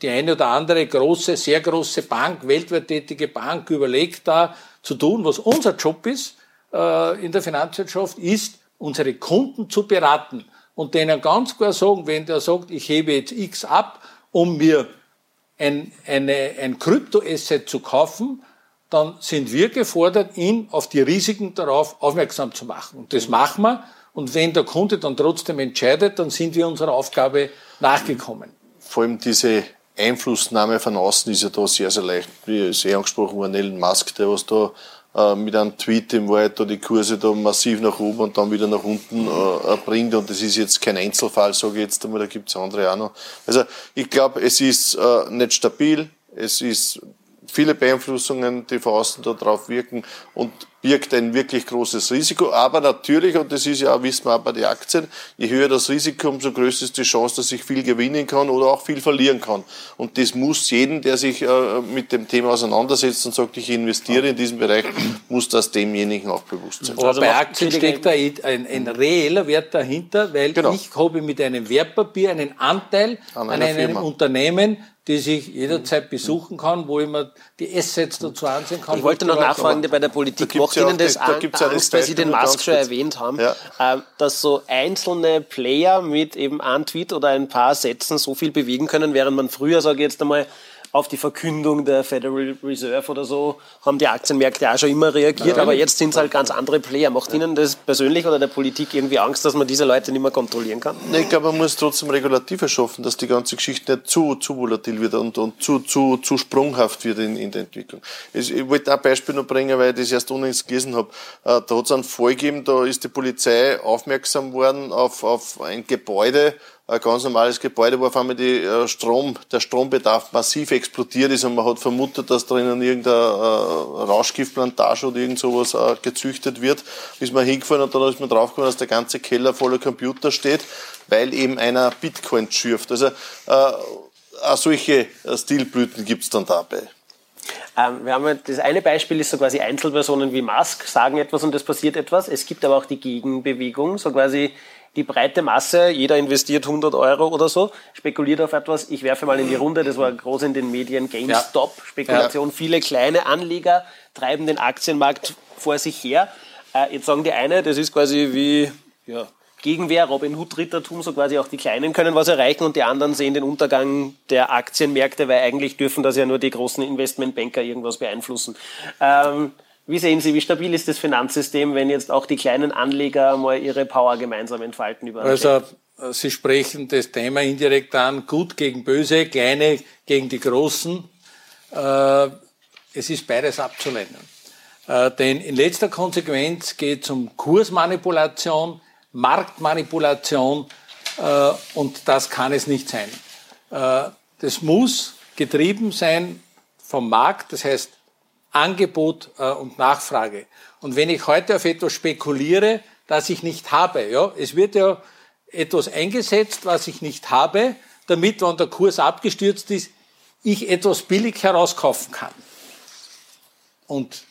S3: die eine oder andere große, sehr große Bank, weltweit tätige Bank überlegt da zu tun, was unser Job ist äh, in der Finanzwirtschaft, ist, unsere Kunden zu beraten und denen ganz klar sagen, wenn der sagt, ich hebe jetzt X ab, um mir ein, eine, ein Kryptoasset zu kaufen, dann sind wir gefordert, ihn auf die Risiken darauf aufmerksam zu machen. Und das machen wir. Und wenn der Kunde dann trotzdem entscheidet, dann sind wir unserer Aufgabe nachgekommen.
S2: Vor allem diese Einflussnahme von außen ist ja da sehr, sehr leicht. Wie sehr angesprochen worden, Elon Musk, der was da äh, mit einem Tweet im Wald da die Kurse da massiv nach oben und dann wieder nach unten äh, bringt. Und das ist jetzt kein Einzelfall, sage ich jetzt einmal, da gibt es andere auch noch. Also ich glaube, es ist äh, nicht stabil, es ist viele Beeinflussungen, die von außen da drauf wirken und birgt ein wirklich großes Risiko. Aber natürlich, und das ist ja auch, wissen wir auch bei den Aktien, je höher das Risiko, umso größer ist die Chance, dass ich viel gewinnen kann oder auch viel verlieren kann. Und das muss jeden, der sich äh, mit dem Thema auseinandersetzt und sagt, ich investiere in diesem Bereich, muss das demjenigen auch bewusst sein.
S3: Aber also bei Aktien steckt da ein, ein, reeller Wert dahinter, weil genau. ich habe mit einem Wertpapier einen Anteil an, an einem Firma. Unternehmen, die sich jederzeit besuchen kann, wo ich mir die Assets dazu ansehen kann.
S1: Ich wollte noch nachfragen, bei der Politik, macht Ihnen das da, da Angst, weil Sie den Musk schon erwähnt haben, ja. äh, dass so einzelne Player mit eben einem Tweet oder ein paar Sätzen so viel bewegen können, während man früher, sage ich jetzt einmal, auf die Verkündung der Federal Reserve oder so haben die Aktienmärkte auch schon immer reagiert, ja. aber jetzt sind es halt ganz andere Player. Macht Ihnen das persönlich oder der Politik irgendwie Angst, dass man diese Leute nicht mehr kontrollieren kann?
S2: Nee, ich glaube, man muss trotzdem Regulative schaffen, dass die ganze Geschichte nicht zu, zu volatil wird und, und zu, zu, zu sprunghaft wird in, in der Entwicklung. Ich, ich wollte ein Beispiel noch bringen, weil ich das erst unlängst gelesen habe. Äh, da hat es einen Fall gegeben, da ist die Polizei aufmerksam worden auf, auf ein Gebäude, ein ganz normales Gebäude, wo auf einmal die äh, Strom, der Strombedarf massiv explodiert ist und man hat vermutet, dass drinnen irgendeine äh, Rauschgiftplantage oder irgend sowas äh, gezüchtet wird. Ist man hingefahren und dann ist man draufgekommen, dass der ganze Keller voller Computer steht, weil eben einer Bitcoin schürft. Also auch solche Stilblüten gibt's dann dabei.
S1: Ähm, wir haben das eine Beispiel ist so quasi Einzelpersonen wie Musk sagen etwas und es passiert etwas. Es gibt aber auch die Gegenbewegung, so quasi die breite Masse, jeder investiert 100 Euro oder so, spekuliert auf etwas. Ich werfe mal in die Runde, das war groß in den Medien, GameStop-Spekulation. Ja. Viele kleine Anleger treiben den Aktienmarkt vor sich her. Äh, jetzt sagen die eine, das ist quasi wie ja, Gegenwehr, Robin Hood-Rittertum, so quasi auch die Kleinen können was erreichen und die anderen sehen den Untergang der Aktienmärkte, weil eigentlich dürfen das ja nur die großen Investmentbanker irgendwas beeinflussen. Ähm, wie sehen Sie, wie stabil ist das Finanzsystem, wenn jetzt auch die kleinen Anleger mal ihre Power gemeinsam entfalten? Über
S3: also Sie sprechen das Thema indirekt an, gut gegen böse, kleine gegen die großen. Äh, es ist beides abzulehnen. Äh, denn in letzter Konsequenz geht es um Kursmanipulation, Marktmanipulation äh, und das kann es nicht sein. Das muss getrieben sein vom Markt, das heißt Angebot äh, und Nachfrage. Und wenn ich heute auf etwas spekuliere, das ich nicht habe, ja, es wird ja etwas eingesetzt, was ich nicht habe, damit, wenn der Kurs abgestürzt ist, ich etwas billig herauskaufen kann. Und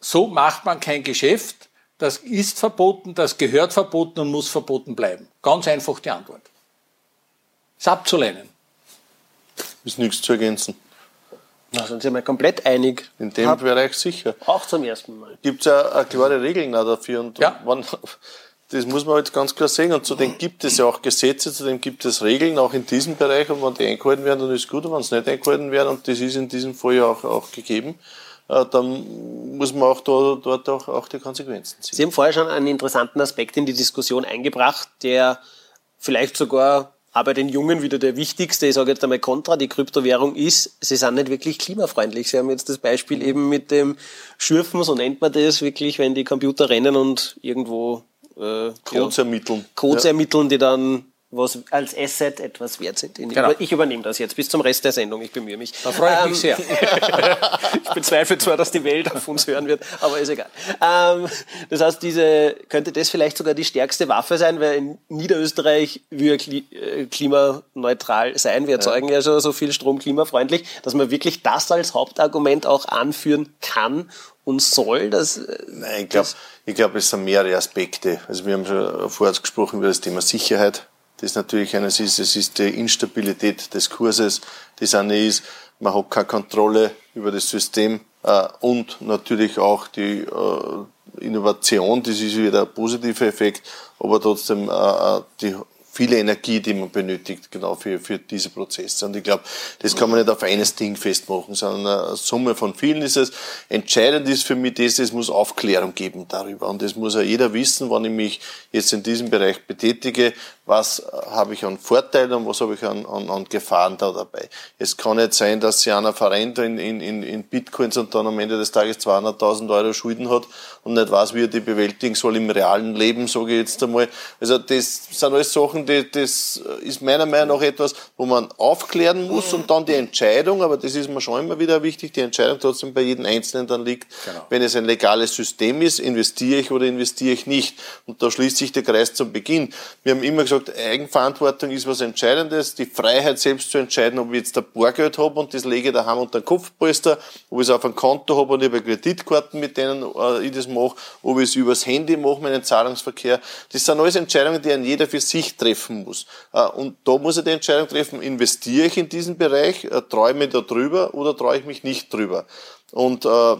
S3: so macht man kein Geschäft. Das ist verboten, das gehört verboten und muss verboten bleiben. Ganz einfach die Antwort. Ist abzulehnen.
S2: Ist nichts zu ergänzen.
S1: Da sind Sie mal komplett einig.
S2: In dem Hab Bereich sicher.
S1: Auch zum ersten Mal.
S2: Gibt es ja klare Regeln dafür. Und ja. wann, das muss man jetzt ganz klar sehen. Und zudem gibt es ja auch Gesetze, zudem gibt es Regeln, auch in diesem Bereich. Und wenn die eingehalten werden, dann ist gut. Und wenn sie nicht eingehalten werden, und das ist in diesem Fall ja auch, auch gegeben, äh, dann muss man auch da, dort auch, auch die Konsequenzen ziehen.
S1: Sie haben vorher schon einen interessanten Aspekt in die Diskussion eingebracht, der vielleicht sogar aber den Jungen wieder der wichtigste, ich sage jetzt einmal kontra, die Kryptowährung ist, sie sind nicht wirklich klimafreundlich. Sie haben jetzt das Beispiel eben mit dem Schürfen, so nennt man das wirklich, wenn die Computer rennen und irgendwo
S2: äh, Codes ja, ermitteln.
S1: Codes ja. ermitteln, die dann was als Asset etwas wert sind. Genau. Ich übernehme das jetzt bis zum Rest der Sendung. Ich bemühe mich.
S3: Da freue ich ähm, mich sehr.
S1: ich bezweifle zwar, dass die Welt auf uns hören wird, aber ist egal. Ähm, das heißt, diese, könnte das vielleicht sogar die stärkste Waffe sein, weil in Niederösterreich wir äh, klimaneutral sein. Wir erzeugen ja. ja schon so viel Strom klimafreundlich, dass man wirklich das als Hauptargument auch anführen kann und soll. Dass,
S2: äh, Nein, ich glaube, ich glaube, es sind mehrere Aspekte. Also wir haben schon vorher gesprochen über das Thema Sicherheit das natürlich eines ist, es ist die Instabilität des Kurses, das eine ist, man hat keine Kontrolle über das System äh, und natürlich auch die äh, Innovation, das ist wieder ein positiver Effekt, aber trotzdem äh, die viele Energie, die man benötigt, genau für, für diese Prozesse. Und ich glaube, das kann man nicht auf eines Ding festmachen, sondern eine Summe von vielen ist es. Entscheidend ist für mich das, es muss Aufklärung geben darüber. Und das muss ja jeder wissen, wann ich mich jetzt in diesem Bereich betätige, was habe ich an Vorteilen und was habe ich an, an, an Gefahren da dabei. Es kann nicht sein, dass sich einer verrennt in, in, in Bitcoins und dann am Ende des Tages 200.000 Euro Schulden hat und nicht weiß, wie er die bewältigen soll im realen Leben, sage ich jetzt einmal. Also das sind alles Sachen, die, das ist meiner Meinung nach etwas, wo man aufklären muss und dann die Entscheidung, aber das ist mir schon immer wieder wichtig, die Entscheidung trotzdem bei jedem Einzelnen dann liegt, genau. wenn es ein legales System ist, investiere ich oder investiere ich nicht. Und da schließt sich der Kreis zum Beginn. Wir haben immer gesagt, gesagt, Eigenverantwortung ist was Entscheidendes, die Freiheit selbst zu entscheiden, ob ich jetzt ein Bargeld habe und das lege ich daheim unter den Kopfpolster, ob ich es auf ein Konto habe und ich habe Kreditkarten, mit denen äh, ich das mache, ob ich es übers Handy mache, meinen Zahlungsverkehr. Das sind alles Entscheidungen, die ein jeder für sich treffen muss. Äh, und da muss er die Entscheidung treffen, investiere ich in diesen Bereich, äh, träume ich da drüber oder traue ich mich nicht drüber. Und äh,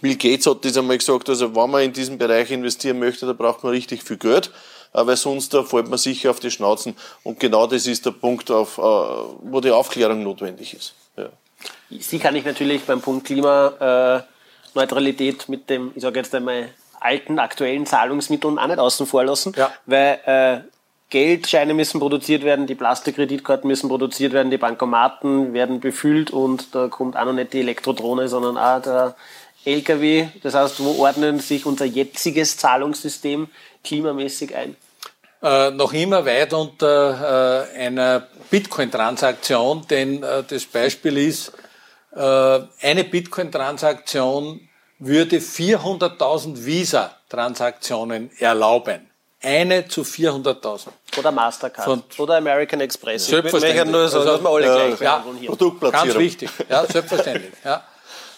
S2: Bill Gates hat das einmal gesagt, also wenn man in diesen Bereich investieren möchte, da braucht man richtig viel Geld weil sonst da fällt man sicher auf die Schnauzen. Und genau das ist der Punkt, auf, äh, wo die Aufklärung notwendig ist. Ja.
S1: Sie kann ich natürlich beim Punkt Klimaneutralität mit dem, ich sage jetzt einmal, alten, aktuellen Zahlungsmitteln auch nicht außen vor lassen, ja. weil äh, Geldscheine müssen produziert werden, die Plastikkreditkarten müssen produziert werden, die Bankomaten werden befüllt und da kommt auch noch nicht die Elektrodrohne, sondern auch der LKW. Das heißt, wo ordnen sich unser jetziges Zahlungssystem klimamäßig ein?
S3: Äh, noch immer weit unter äh, einer Bitcoin-Transaktion, denn äh, das Beispiel ist, äh, eine Bitcoin-Transaktion würde 400.000 Visa-Transaktionen erlauben. Eine zu 400.000.
S1: Oder Mastercard. Von, oder American Express.
S3: Selbstverständlich. Nur so, also, dass wir alle ja, gleich ja. Produktplatzierung. Ganz wichtig. Ja, selbstverständlich. ja.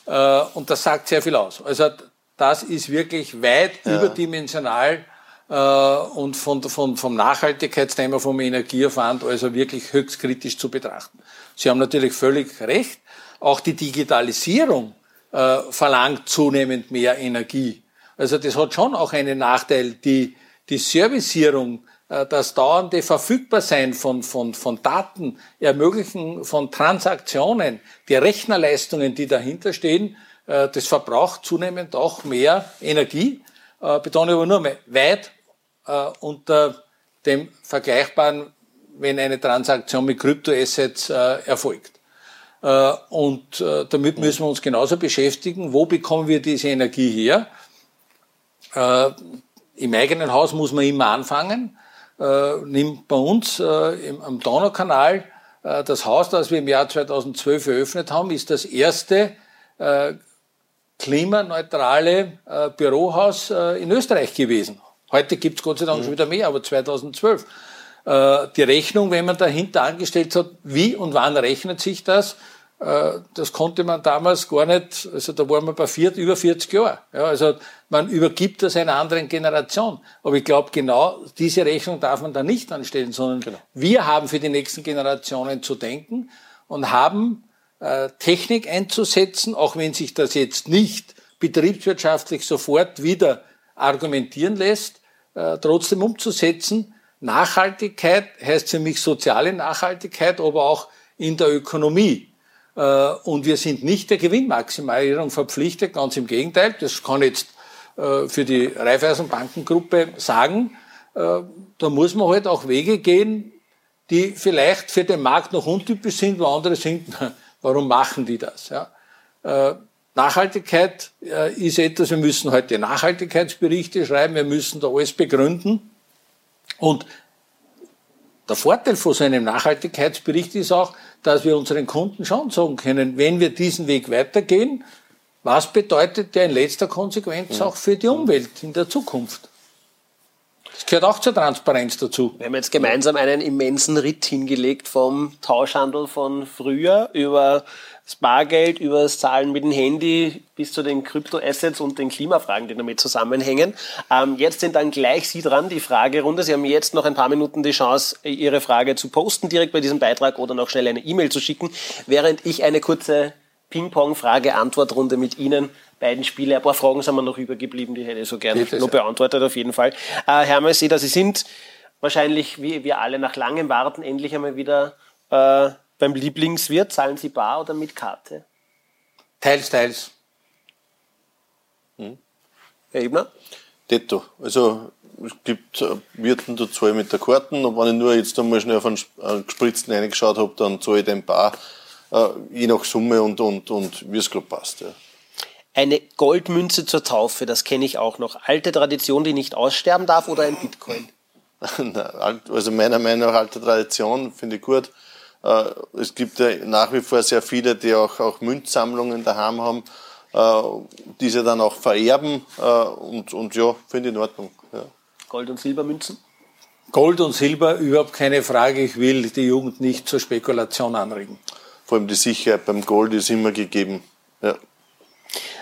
S3: Äh, und das sagt sehr viel aus. Also das ist wirklich weit ja. überdimensional äh, und von, von, vom Nachhaltigkeitsthema, vom Energieaufwand also wirklich höchst kritisch zu betrachten. Sie haben natürlich völlig recht. Auch die Digitalisierung äh, verlangt zunehmend mehr Energie. Also das hat schon auch einen Nachteil. Die, die Servicierung, das dauernde Verfügbarsein von, von, von Daten, Ermöglichen von Transaktionen, die Rechnerleistungen, die dahinter stehen, äh, das verbraucht zunehmend auch mehr Energie. Äh, betone aber nur mal, weit äh, unter dem vergleichbaren, wenn eine Transaktion mit Kryptoassets äh, erfolgt. Äh, und äh, damit müssen wir uns genauso beschäftigen, wo bekommen wir diese Energie her? Äh, Im eigenen Haus muss man immer anfangen. Äh, nimmt bei uns im, am Donaukanal das Haus, das wir im Jahr 2012 eröffnet haben, ist das erste klimaneutrale Bürohaus in Österreich gewesen. Heute gibt es Gott sei Dank mhm. schon wieder mehr, aber 2012. Äh, die Rechnung, wenn man dahinter angestellt hat, wie und wann rechnet sich das? Äh, das konnte man damals gar nicht, also da waren wir bei vier, über 40 Jahren. Ja, also man übergibt das einer anderen Generation. Aber ich glaube, genau diese Rechnung darf man da nicht anstellen, sondern genau. wir haben für die nächsten Generationen zu denken und haben äh, Technik einzusetzen, auch wenn sich das jetzt nicht betriebswirtschaftlich sofort wieder argumentieren lässt, äh, trotzdem umzusetzen. Nachhaltigkeit heißt für mich soziale Nachhaltigkeit, aber auch in der Ökonomie. Äh, und wir sind nicht der Gewinnmaximierung verpflichtet, ganz im Gegenteil. Das kann jetzt äh, für die Raiffeisenbankengruppe sagen. Äh, da muss man halt auch Wege gehen, die vielleicht für den Markt noch untypisch sind, wo andere sind, warum machen die das? Nachhaltigkeit ist etwas, wir müssen heute Nachhaltigkeitsberichte schreiben, wir müssen da alles begründen. Und der Vorteil von so einem Nachhaltigkeitsbericht ist auch, dass wir unseren Kunden schon sagen können, wenn wir diesen Weg weitergehen, was bedeutet der in letzter Konsequenz auch für die Umwelt in der Zukunft? Das gehört auch zur Transparenz dazu.
S1: Wir haben jetzt gemeinsam einen immensen Ritt hingelegt vom Tauschhandel von früher über das Bargeld über das Zahlen mit dem Handy bis zu den Kryptoassets und den Klimafragen, die damit zusammenhängen. Ähm, jetzt sind dann gleich Sie dran, die Fragerunde. Sie haben jetzt noch ein paar Minuten die Chance, Ihre Frage zu posten direkt bei diesem Beitrag oder noch schnell eine E-Mail zu schicken, während ich eine kurze Ping-Pong-Frage-Antwort-Runde mit Ihnen beiden Spiele. Ein paar Fragen sind mir noch übergeblieben, die hätte ich so gerne noch beantwortet auf jeden Fall. Äh, Herr Messi, Sie sind wahrscheinlich, wie wir alle, nach langem Warten endlich einmal wieder äh, beim Lieblingswirt. Zahlen Sie bar oder mit Karte?
S3: Teils, teils.
S2: Hm. Herr Ebner? Detto. Also es gibt äh, Wirten, da zahle ich mit der Karten und wenn ich nur jetzt einmal schnell auf einen, einen gespritzten reingeschaut habe, dann zahle ich den bar, äh, je nach Summe und, und, und wie es gerade passt. Ja.
S1: Eine Goldmünze zur Taufe, das kenne ich auch noch. Alte Tradition, die nicht aussterben darf oder ein Bitcoin?
S2: also meiner Meinung nach alte Tradition, finde ich gut. Äh, es gibt ja nach wie vor sehr viele, die auch, auch Münzsammlungen daheim haben, äh, diese dann auch vererben äh, und, und ja, finde ich in Ordnung. Ja.
S1: Gold- und Silbermünzen?
S3: Gold und Silber, überhaupt keine Frage. Ich will die Jugend nicht zur Spekulation anregen.
S2: Vor allem die Sicherheit beim Gold ist immer gegeben. Ja.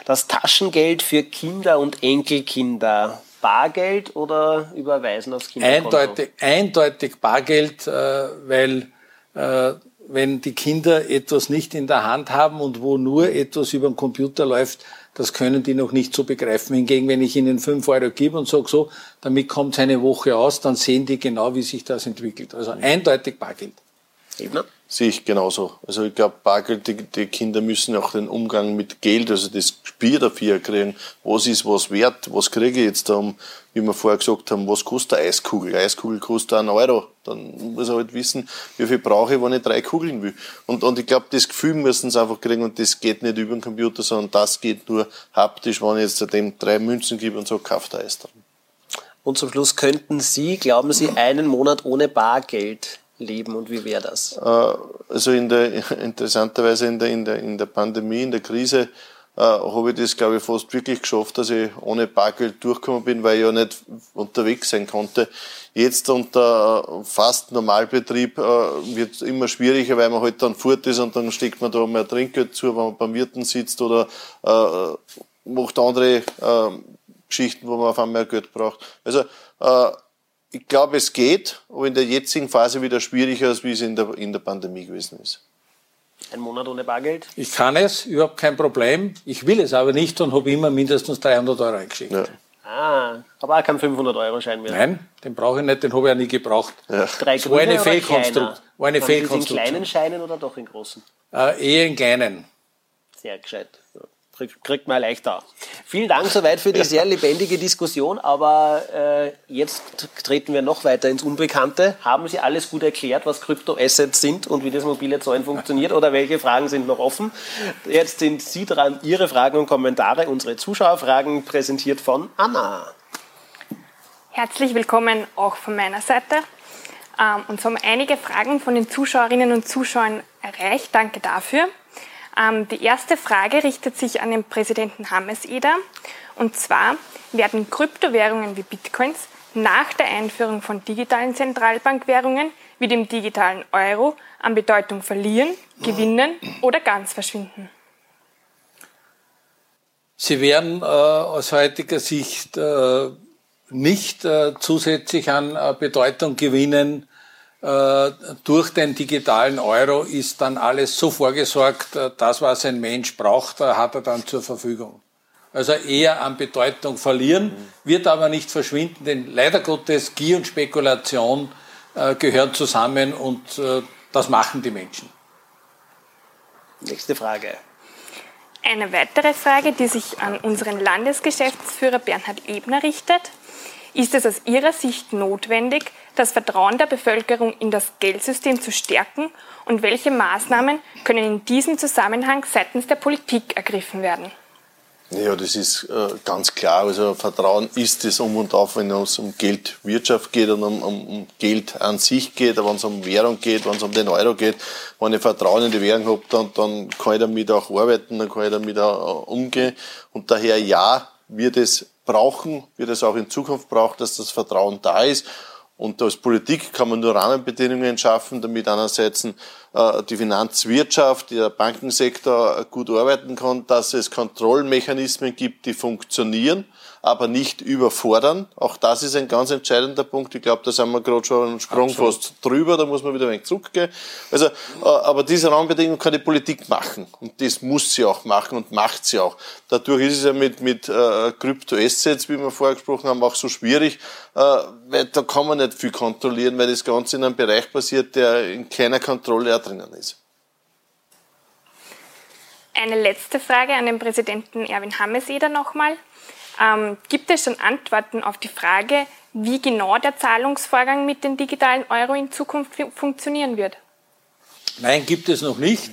S1: Das Taschengeld für Kinder und Enkelkinder. Bargeld oder überweisen aufs
S3: Kinderkonto? Eindeutig, eindeutig Bargeld, weil wenn die Kinder etwas nicht in der Hand haben und wo nur etwas über den Computer läuft, das können die noch nicht so begreifen. Hingegen, wenn ich ihnen fünf Euro gebe und sage so, damit kommt eine Woche aus, dann sehen die genau, wie sich das entwickelt. Also eindeutig Bargeld.
S2: Ebner? Sehe ich genauso. Also ich glaube, Bargeld, die, die, Kinder müssen auch den Umgang mit Geld, also das Spiel dafür kriegen. Was ist was wert? Was kriege ich jetzt da um, wie wir vorher gesagt haben, was kostet eine Eiskugel? Eine Eiskugel kostet einen Euro. Dann muss er halt wissen, wie viel brauche ich, wenn ich drei Kugeln will. Und, und ich glaube, das Gefühl müssen sie einfach kriegen und das geht nicht über den Computer, sondern das geht nur haptisch, wenn ich jetzt dem drei Münzen gebe und so, kauft Eis dann.
S1: Und zum Schluss könnten Sie, glauben Sie, einen Monat ohne Bargeld leben und wie wäre das?
S2: Äh, also in der, interessanterweise in der, in der, in der Pandemie, in der Krise, äh, habe ich das, glaube ich, fast wirklich geschafft, dass ich ohne Bargeld durchgekommen bin, weil ich ja nicht unterwegs sein konnte. Jetzt unter fast Normalbetrieb äh, wird es immer schwieriger, weil man halt dann fort ist und dann steckt man da mehr Trinkgeld zu, wenn man beim Wirten sitzt oder äh, macht andere äh, Geschichten, wo man auf einmal Geld braucht. Also äh, ich glaube, es geht, aber in der jetzigen Phase wieder schwieriger, als wie es in der, in der Pandemie gewesen ist.
S1: Ein Monat ohne Bargeld?
S3: Ich kann es, überhaupt kein Problem. Ich will es aber nicht und habe immer mindestens 300 Euro eingeschickt. Ja.
S1: Ah, aber auch kein 500-Euro-Schein mehr.
S3: Nein, den brauche ich nicht, den habe ich ja nie gebraucht. Ja.
S1: Drei
S3: das war eine Fehlkonstruktion.
S1: War eine Fehlkonstruktion. in kleinen Scheinen oder doch in großen?
S3: Äh, eher in kleinen.
S1: Sehr gescheit kriegt man leichter. Vielen Dank soweit für die sehr lebendige Diskussion, aber äh, jetzt treten wir noch weiter ins Unbekannte. Haben Sie alles gut erklärt, was Kryptoassets sind und wie das mobile Zahlen funktioniert oder welche Fragen sind noch offen? Jetzt sind Sie dran, Ihre Fragen und Kommentare, unsere Zuschauerfragen präsentiert von Anna.
S4: Herzlich willkommen auch von meiner Seite. Ähm, uns haben einige Fragen von den Zuschauerinnen und Zuschauern erreicht. Danke dafür. Ähm, die erste Frage richtet sich an den Präsidenten Hammes-Eder. Und zwar werden Kryptowährungen wie Bitcoins nach der Einführung von digitalen Zentralbankwährungen wie dem digitalen Euro an Bedeutung verlieren, gewinnen oder ganz verschwinden?
S3: Sie werden äh, aus heutiger Sicht äh, nicht äh, zusätzlich an äh, Bedeutung gewinnen, durch den digitalen Euro ist dann alles so vorgesorgt, äh, das, was ein Mensch braucht, äh, hat er dann zur Verfügung. Also eher an Bedeutung verlieren, wird aber nicht verschwinden, denn leider Gottes Gier und Spekulation gehören zusammen und das machen die Menschen.
S1: Nächste Frage.
S4: Eine weitere Frage, die sich an unseren Landesgeschäftsführer Bernhard Ebner richtet. Ist es aus Ihrer Sicht notwendig, das Vertrauen der Bevölkerung in das Geldsystem zu stärken und welche Maßnahmen können in diesem Zusammenhang seitens der Politik ergriffen werden?
S2: Ja, das ist äh, ganz klar. Also Vertrauen ist es um und auf, wenn es um Geldwirtschaft geht und um, um, Geld an sich geht, wenn es um Währung geht, wenn es um den Euro geht. Wenn ich Vertrauen in die Währung habe, dann, dann kann ich damit auch arbeiten, dann kann ich damit auch umgehen. Und daher ja, wird es brauchen, wird es auch in Zukunft brauchen, dass das Vertrauen da ist. Und als Politik kann man nur Rahmenbedingungen schaffen, damit einerseits äh, die Finanzwirtschaft, der Bankensektor gut arbeiten kann, dass es Kontrollmechanismen gibt, die funktionieren aber nicht überfordern. Auch das ist ein ganz entscheidender Punkt. Ich glaube, da sind wir gerade schon einen Sprung Absolut. fast drüber, da muss man wieder ein wenig zurückgehen. Also, äh, aber diese Rahmenbedingungen kann die Politik machen. Und das muss sie auch machen und macht sie auch. Dadurch ist es ja mit, mit äh, Krypto-Assets, wie wir vorher gesprochen haben, auch so schwierig, äh, weil da kann man nicht viel kontrollieren, weil das Ganze in einem Bereich passiert, der in keiner Kontrolle auch drinnen ist.
S4: Eine letzte Frage an den Präsidenten Erwin Hameseder nochmal. Ähm, gibt es schon Antworten auf die Frage, wie genau der Zahlungsvorgang mit dem digitalen Euro in Zukunft funktionieren wird?
S3: Nein, gibt es noch nicht.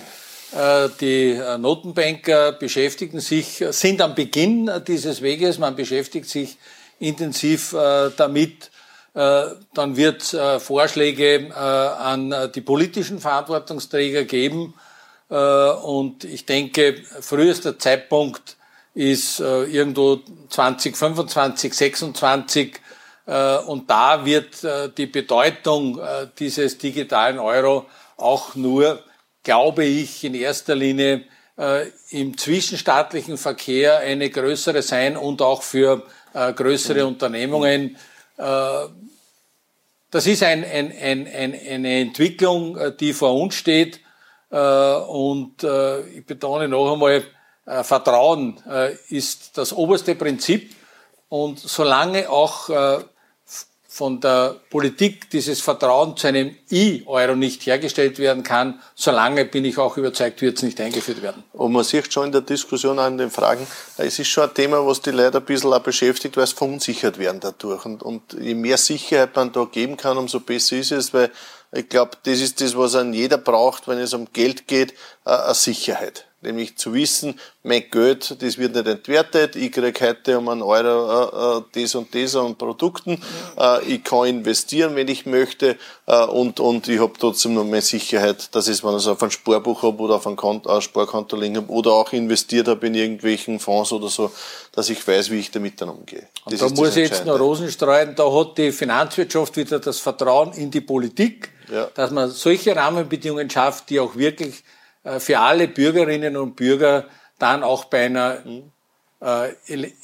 S3: Äh, die äh, Notenbanker beschäftigen sich, sind am Beginn dieses Weges, man beschäftigt sich intensiv äh, damit. Dann wird es Vorschläge an die politischen Verantwortungsträger geben. Und ich denke, frühester Zeitpunkt ist äh, irgendwo 2025, 26 äh, und da wird äh, die Bedeutung äh, dieses digitalen Euro auch nur, glaube ich, in erster Linie äh, im zwischenstaatlichen Verkehr eine größere sein und auch für äh, größere. Unternehmungen. Äh, das ist ein, ein, ein, eine Entwicklung, äh, die vor uns steht. Äh, und äh, ich betone noch einmal, äh, Vertrauen äh, ist das oberste Prinzip. Und solange auch äh, von der Politik dieses Vertrauen zu einem E-Euro nicht hergestellt werden kann, solange bin ich auch überzeugt, wird es nicht eingeführt werden.
S2: Und man sieht schon in der Diskussion an den Fragen, es ist schon ein Thema, was die Leute ein bisschen auch beschäftigt, weil es verunsichert werden dadurch. Und, und je mehr Sicherheit man da geben kann, umso besser ist es, weil ich glaube, das ist das, was an jeder braucht, wenn es um Geld geht, eine Sicherheit nämlich zu wissen, mein Geld, das wird nicht entwertet, ich kriege heute um einen Euro äh, äh, das und das an Produkten, äh, ich kann investieren, wenn ich möchte äh, und, und ich habe trotzdem noch mehr Sicherheit, dass ich, wenn ich es auf ein Sparbuch habe oder auf ein Konto, ein Sparkonto liegen habe oder auch investiert habe in irgendwelchen Fonds oder so, dass ich weiß, wie ich damit dann umgehe.
S3: Das und da muss ich jetzt noch Rosen streuen, da hat die Finanzwirtschaft wieder das Vertrauen in die Politik, ja. dass man solche Rahmenbedingungen schafft, die auch wirklich äh, für alle Bürgerinnen und Bürger dann auch bei einer äh,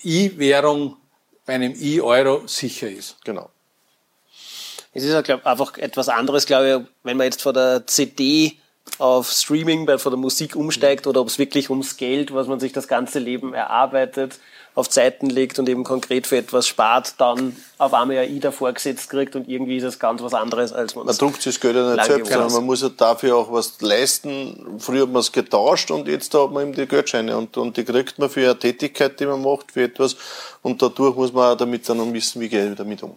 S3: E-Währung, bei einem E-Euro sicher ist.
S2: Genau.
S1: Es ist glaub, einfach etwas anderes, glaube ich, wenn man jetzt von der CD auf Streaming, bei, von der Musik umsteigt oder ob es wirklich ums Geld, was man sich das ganze Leben erarbeitet, auf Zeiten legt und eben konkret für etwas spart, dann auf einmal ein I vorgesetzt kriegt und irgendwie ist es ganz was anderes, als
S2: man Man druckt sich das Geld ja nicht selbst, sondern man muss ja dafür auch was leisten. Früher hat man es getauscht und jetzt hat man eben die Geldscheine und, und die kriegt man für eine Tätigkeit, die man macht, für etwas und dadurch muss man auch damit dann wissen, wie gehe ich damit um.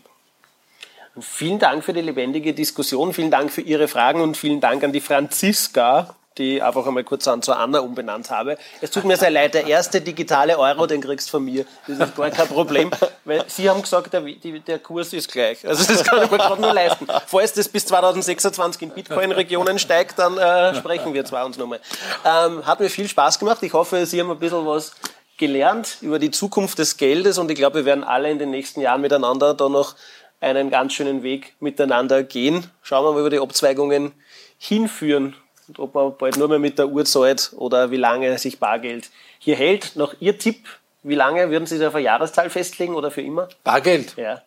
S1: Vielen Dank für die lebendige Diskussion, vielen Dank für Ihre Fragen und vielen Dank an die Franziska, die einfach einmal kurz an zur Anna umbenannt habe. Es tut mir sehr leid, der erste digitale Euro, den kriegst du von mir. Das ist gar kein Problem, weil Sie haben gesagt, der, der Kurs ist gleich. Also das kann ich mir gerade nur leisten. Falls das bis 2026 in Bitcoin-Regionen steigt, dann äh, sprechen wir zwar uns nochmal. Ähm, hat mir viel Spaß gemacht. Ich hoffe, Sie haben ein bisschen was gelernt über die Zukunft des Geldes und ich glaube, wir werden alle in den nächsten Jahren miteinander da noch einen ganz schönen Weg miteinander gehen. Schauen wir mal, wo die Abzweigungen hinführen ob man bald nur mehr mit der Uhr zahlt oder wie lange sich Bargeld hier hält. Noch Ihr Tipp, wie lange würden Sie da auf eine Jahreszahl festlegen oder für immer?
S3: Bargeld? Ja.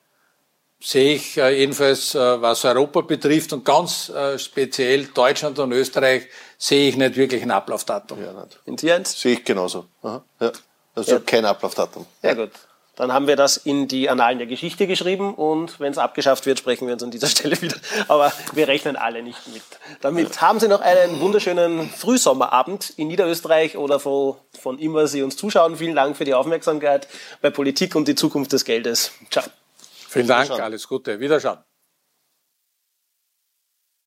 S3: Sehe ich äh, jedenfalls, äh, was Europa betrifft und ganz äh, speziell Deutschland und Österreich, sehe ich nicht wirklich ein Ablaufdatum.
S2: Ja, nicht. In Sie eins? Sehe ich genauso. Aha. Ja. Also ja. kein Ablaufdatum.
S1: Ja, gut. Dann haben wir das in die Annalen der Geschichte geschrieben und wenn es abgeschafft wird, sprechen wir uns an dieser Stelle wieder. Aber wir rechnen alle nicht mit. Damit haben Sie noch einen wunderschönen Frühsommerabend in Niederösterreich oder von, von immer Sie uns zuschauen. Vielen Dank für die Aufmerksamkeit bei Politik und die Zukunft des Geldes. Ciao.
S3: Vielen Dank, alles Gute. Wiederschauen.